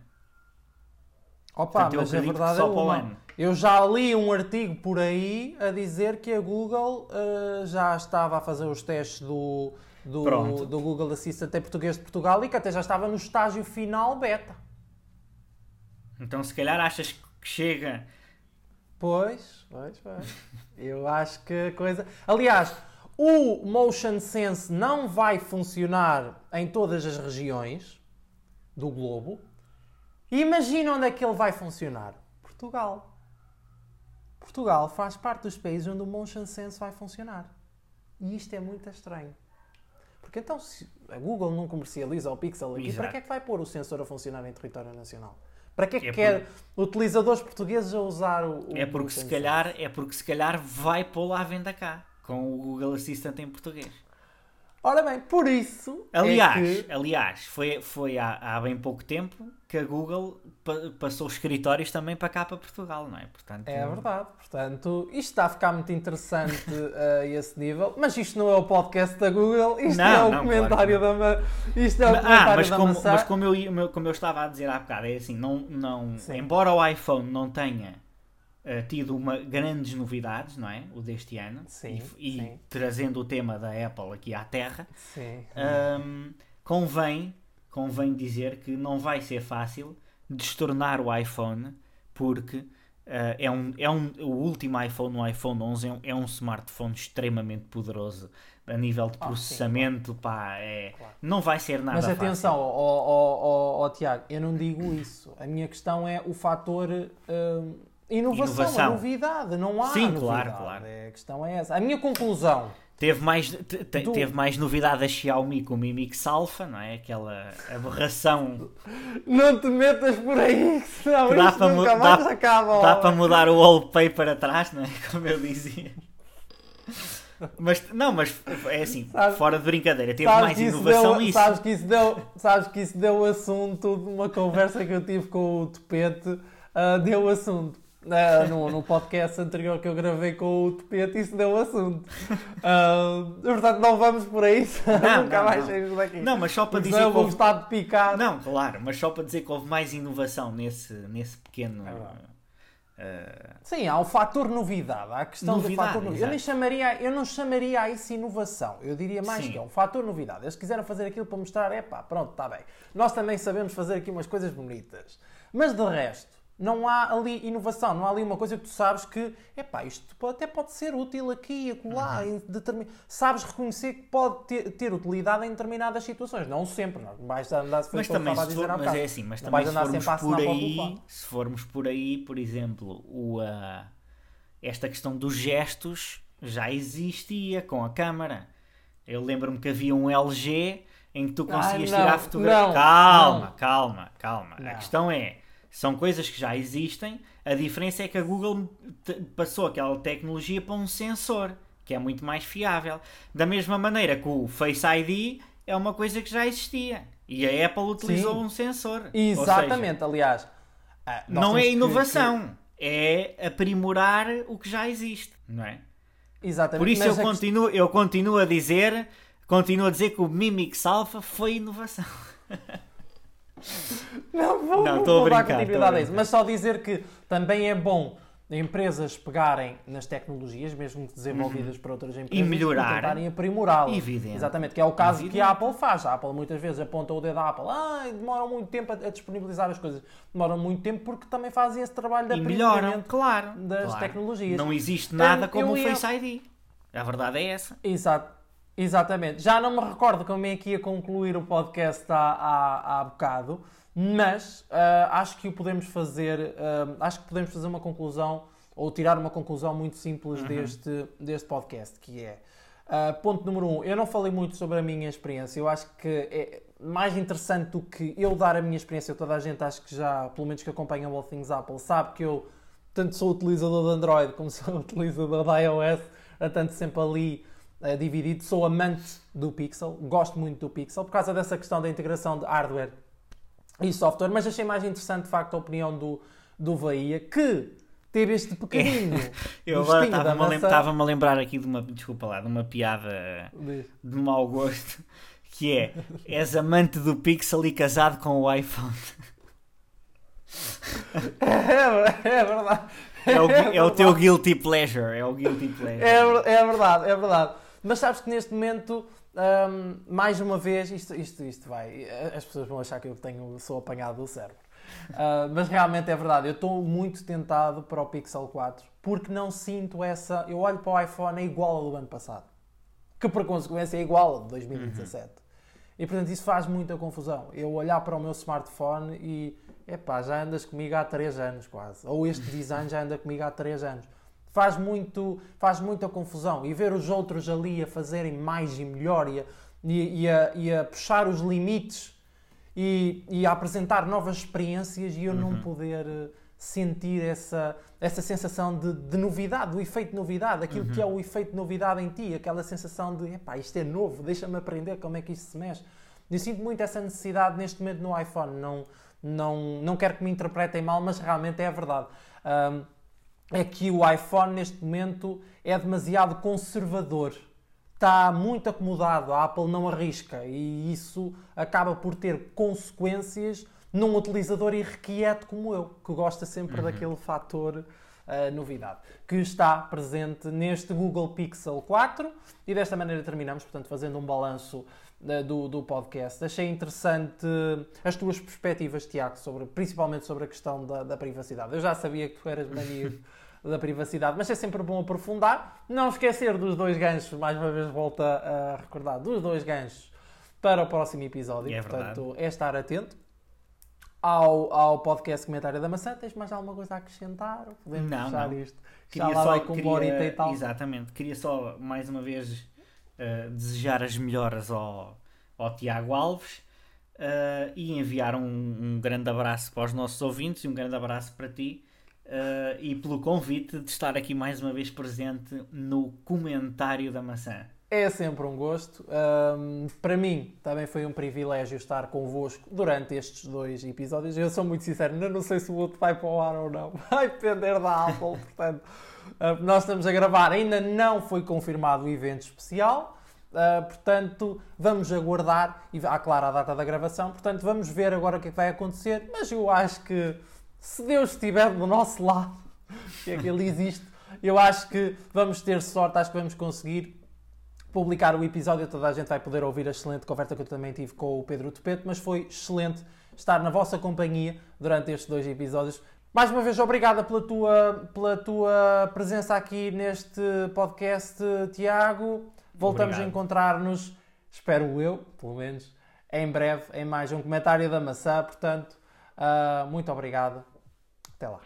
Opa, Portanto, mas a verdade é uma. Eu já li um artigo por aí a dizer que a Google uh, já estava a fazer os testes do, do, do, Google Assistant em português de Portugal e que até já estava no estágio final beta.
Então, se calhar achas que chega.
Pois, pois, pois. Eu acho que a coisa. Aliás, o Motion Sense não vai funcionar em todas as regiões do globo. Imagina onde é que ele vai funcionar. Portugal. Portugal faz parte dos países onde o Motion Sense vai funcionar. E isto é muito estranho. Porque então, se a Google não comercializa o Pixel aqui, Exato. para que é que vai pôr o sensor a funcionar em território nacional? Para que é que é quer por... utilizadores portugueses a usar o,
o É porque se calhar é porque se calhar vai pô-lo à venda cá com o Google Assistant em português.
Ora bem, por isso.
É aliás, é que... aliás foi, foi há, há bem pouco tempo que a Google pa passou os escritórios também para cá, para Portugal, não é?
Portanto, é verdade. Portanto, isto está a ficar muito interessante a esse nível. Mas isto não é o podcast da Google, isto não, é o não, comentário claro da. Isto é o comentário ah, mas da
como. Mas como eu, como eu estava a dizer há bocado, é assim, não, não, embora o iPhone não tenha uh, tido uma, grandes novidades, não é? O deste ano.
Sim,
e,
e
sim. trazendo o tema da Apple aqui à Terra.
Sim.
Um, convém, convém dizer que não vai ser fácil destornar o iPhone porque Uh, é um, é um, o último iPhone, o iPhone 11, é um, é um smartphone extremamente poderoso a nível de processamento. Ah, sim, claro. pá, é, claro. Não vai ser nada
Mas atenção,
fácil.
Tiago, eu não digo isso. A minha questão é o fator uh, Inovação, Inovação. novidade, não há
Sim,
novidade.
claro, claro.
É, a questão é essa. A minha conclusão.
Teve mais, te, do... teve mais novidade a Xiaomi com o Mi Mix Alpha, não é? Aquela aberração.
Não te metas por aí, senão dá isto nunca mais dá, acaba.
Dá para mudar o wallpaper atrás, não é? Como eu dizia. Mas, não, mas é assim, sabes, fora de brincadeira, teve mais inovação
deu,
isso.
Sabes que isso, deu, sabes que isso deu assunto de uma conversa que eu tive com o Topete, uh, deu assunto Uh, no, no podcast anterior que eu gravei com o Topete, isso deu assunto. Uh, portanto, não vamos por aí, não, nunca não, mais saímos daqui.
Não, mas só para dizer.
Eu vou houve... estar de picado.
Não, claro, mas só para dizer que houve mais inovação nesse, nesse pequeno.
Uh... Sim, há o fator novidade, há a questão novidade, do fator novidade. Eu, nem chamaria, eu não chamaria a isso inovação, eu diria mais Sim. que é um fator novidade. Eles quiseram fazer aquilo para mostrar, é pá, pronto, está bem. Nós também sabemos fazer aqui umas coisas bonitas. Mas de resto, não há ali inovação, não há ali uma coisa que tu sabes que, epá, isto até pode ser útil aqui e acolá, uhum. determin... sabes reconhecer que pode ter, ter, utilidade em determinadas situações, não sempre, não vais andar se
mas também se for, mas é assim, mas não também se formos por aí, se formos por aí, por exemplo, o, uh, esta questão dos gestos já existia com a câmara. Eu lembro-me que havia um LG em que tu conseguias ah, não, tirar fotografia. Calma, calma, calma. A questão é são coisas que já existem. A diferença é que a Google passou aquela tecnologia para um sensor, que é muito mais fiável. Da mesma maneira que o Face ID é uma coisa que já existia. E a Apple utilizou Sim. um sensor.
Exatamente,
seja,
aliás.
Ah, não é inovação, que, é aprimorar o que já existe, não é? Exatamente. Por isso eu, continuo, eu continuo a dizer, continuo a dizer que o Mimix Alpha foi inovação.
Não vou, não, vou dar continuidade a isso, mas só dizer que também é bom empresas pegarem nas tecnologias, mesmo desenvolvidas uhum. por outras empresas,
e melhorar,
e tentarem aprimorá-las. Exatamente, que é o caso Evidente. que a Apple faz. A Apple muitas vezes aponta o dedo à Apple, ah, demoram muito tempo a, a disponibilizar as coisas. Demoram muito tempo porque também fazem esse trabalho de aprimoramento
claro,
das
claro.
tecnologias.
Não existe nada como o Face ID. A verdade é essa.
Exato. Exatamente. Já não me recordo como é que ia concluir o podcast há, há, há bocado, mas uh, acho que o podemos fazer, uh, acho que podemos fazer uma conclusão ou tirar uma conclusão muito simples uhum. deste, deste podcast, que é uh, ponto número um, eu não falei muito sobre a minha experiência, eu acho que é mais interessante do que eu dar a minha experiência, toda a gente acho que já, pelo menos que acompanha o All Things Apple, sabe que eu tanto sou utilizador de Android como sou utilizador da iOS, tanto sempre ali uh, dividido, sou amante do Pixel, gosto muito do Pixel, por causa dessa questão da integração de hardware e software, mas achei mais interessante de facto a opinião do, do Bahia, que teve este pequenino.
Eu agora estava-me a, lem a, lembrar aqui de uma, desculpa lá, de uma piada de mau gosto, que é, és amante do Pixel e casado com o iPhone.
É, é verdade.
É o, é, é o teu guilty pleasure, é o guilty pleasure.
É, é verdade, é verdade. Mas sabes que neste momento mais uma vez, isto, isto, isto vai. As pessoas vão achar que eu tenho, sou apanhado do cérebro. Uh, mas realmente é verdade, eu estou muito tentado para o Pixel 4 porque não sinto essa. Eu olho para o iPhone, é igual ao do ano passado, que por consequência é igual ao de 2017. Uhum. E portanto isso faz muita confusão. Eu olhar para o meu smartphone e. Epá, já andas comigo há 3 anos quase. Ou este design já anda comigo há 3 anos faz, muito, faz muita confusão. E ver os outros ali a fazerem mais e melhor e a, e, a, e a puxar os limites e, e, a apresentar novas experiências e eu uhum. não poder eh, sentir essa, essa sensação de, de novidade, o efeito de novidade, aquilo uhum. que é o efeito de novidade em ti, aquela sensação de epá, isto é novo, deixa-me aprender como é que isto se mexe. Eu sinto muito essa necessidade neste momento no iPhone. Não, não, não quero que me interpretem mal, mas realmente é a verdade. Um, é que o iPhone neste momento é demasiado conservador. Está muito acomodado, a Apple não arrisca e isso acaba por ter consequências num utilizador irrequieto como eu, que gosta sempre uhum. daquele fator uh, novidade, que está presente neste Google Pixel 4 e desta maneira terminamos, portanto, fazendo um balanço do, do podcast. Achei interessante as tuas perspectivas, Tiago, sobre, principalmente sobre a questão da, da privacidade. Eu já sabia que tu eras maníaco da privacidade, mas é sempre bom aprofundar. Não esquecer dos dois ganchos, mais uma vez volta a recordar, dos dois ganchos para o próximo episódio. É Portanto, verdade. é estar atento ao, ao podcast Comentário da Maçã. Tens mais alguma coisa a acrescentar? Podemos não, fechar não. isto.
Queria Já só, com queria, e tal. Exatamente. Queria só, mais uma vez, uh, desejar as melhoras ao, ao Tiago Alves. Uh, e enviar um, um grande abraço para os nossos ouvintes e um grande abraço para ti uh, e pelo convite de estar aqui mais uma vez presente no comentário da maçã.
É sempre um gosto. Um, para mim também foi um privilégio estar convosco durante estes dois episódios. Eu sou muito sincero, não sei se o outro vai para o ar ou não. Vai depender da Apple, portanto. Uh, nós estamos a gravar, ainda não foi confirmado o evento especial. Uh, portanto, vamos aguardar e há claro a data da gravação. Portanto, vamos ver agora o que, é que vai acontecer. Mas eu acho que se Deus estiver do nosso lado, que é que Ele existe, eu acho que vamos ter sorte, acho que vamos conseguir publicar o episódio. Toda a gente vai poder ouvir a excelente conversa que eu também tive com o Pedro Topete, mas foi excelente estar na vossa companhia durante estes dois episódios. Mais uma vez, obrigada pela tua, pela tua presença aqui neste podcast, Tiago. Voltamos Obrigado. a encontrar-nos, espero eu, pelo menos, em breve, em mais um comentário da maçã. Portanto, uh, muito obrigado até lá.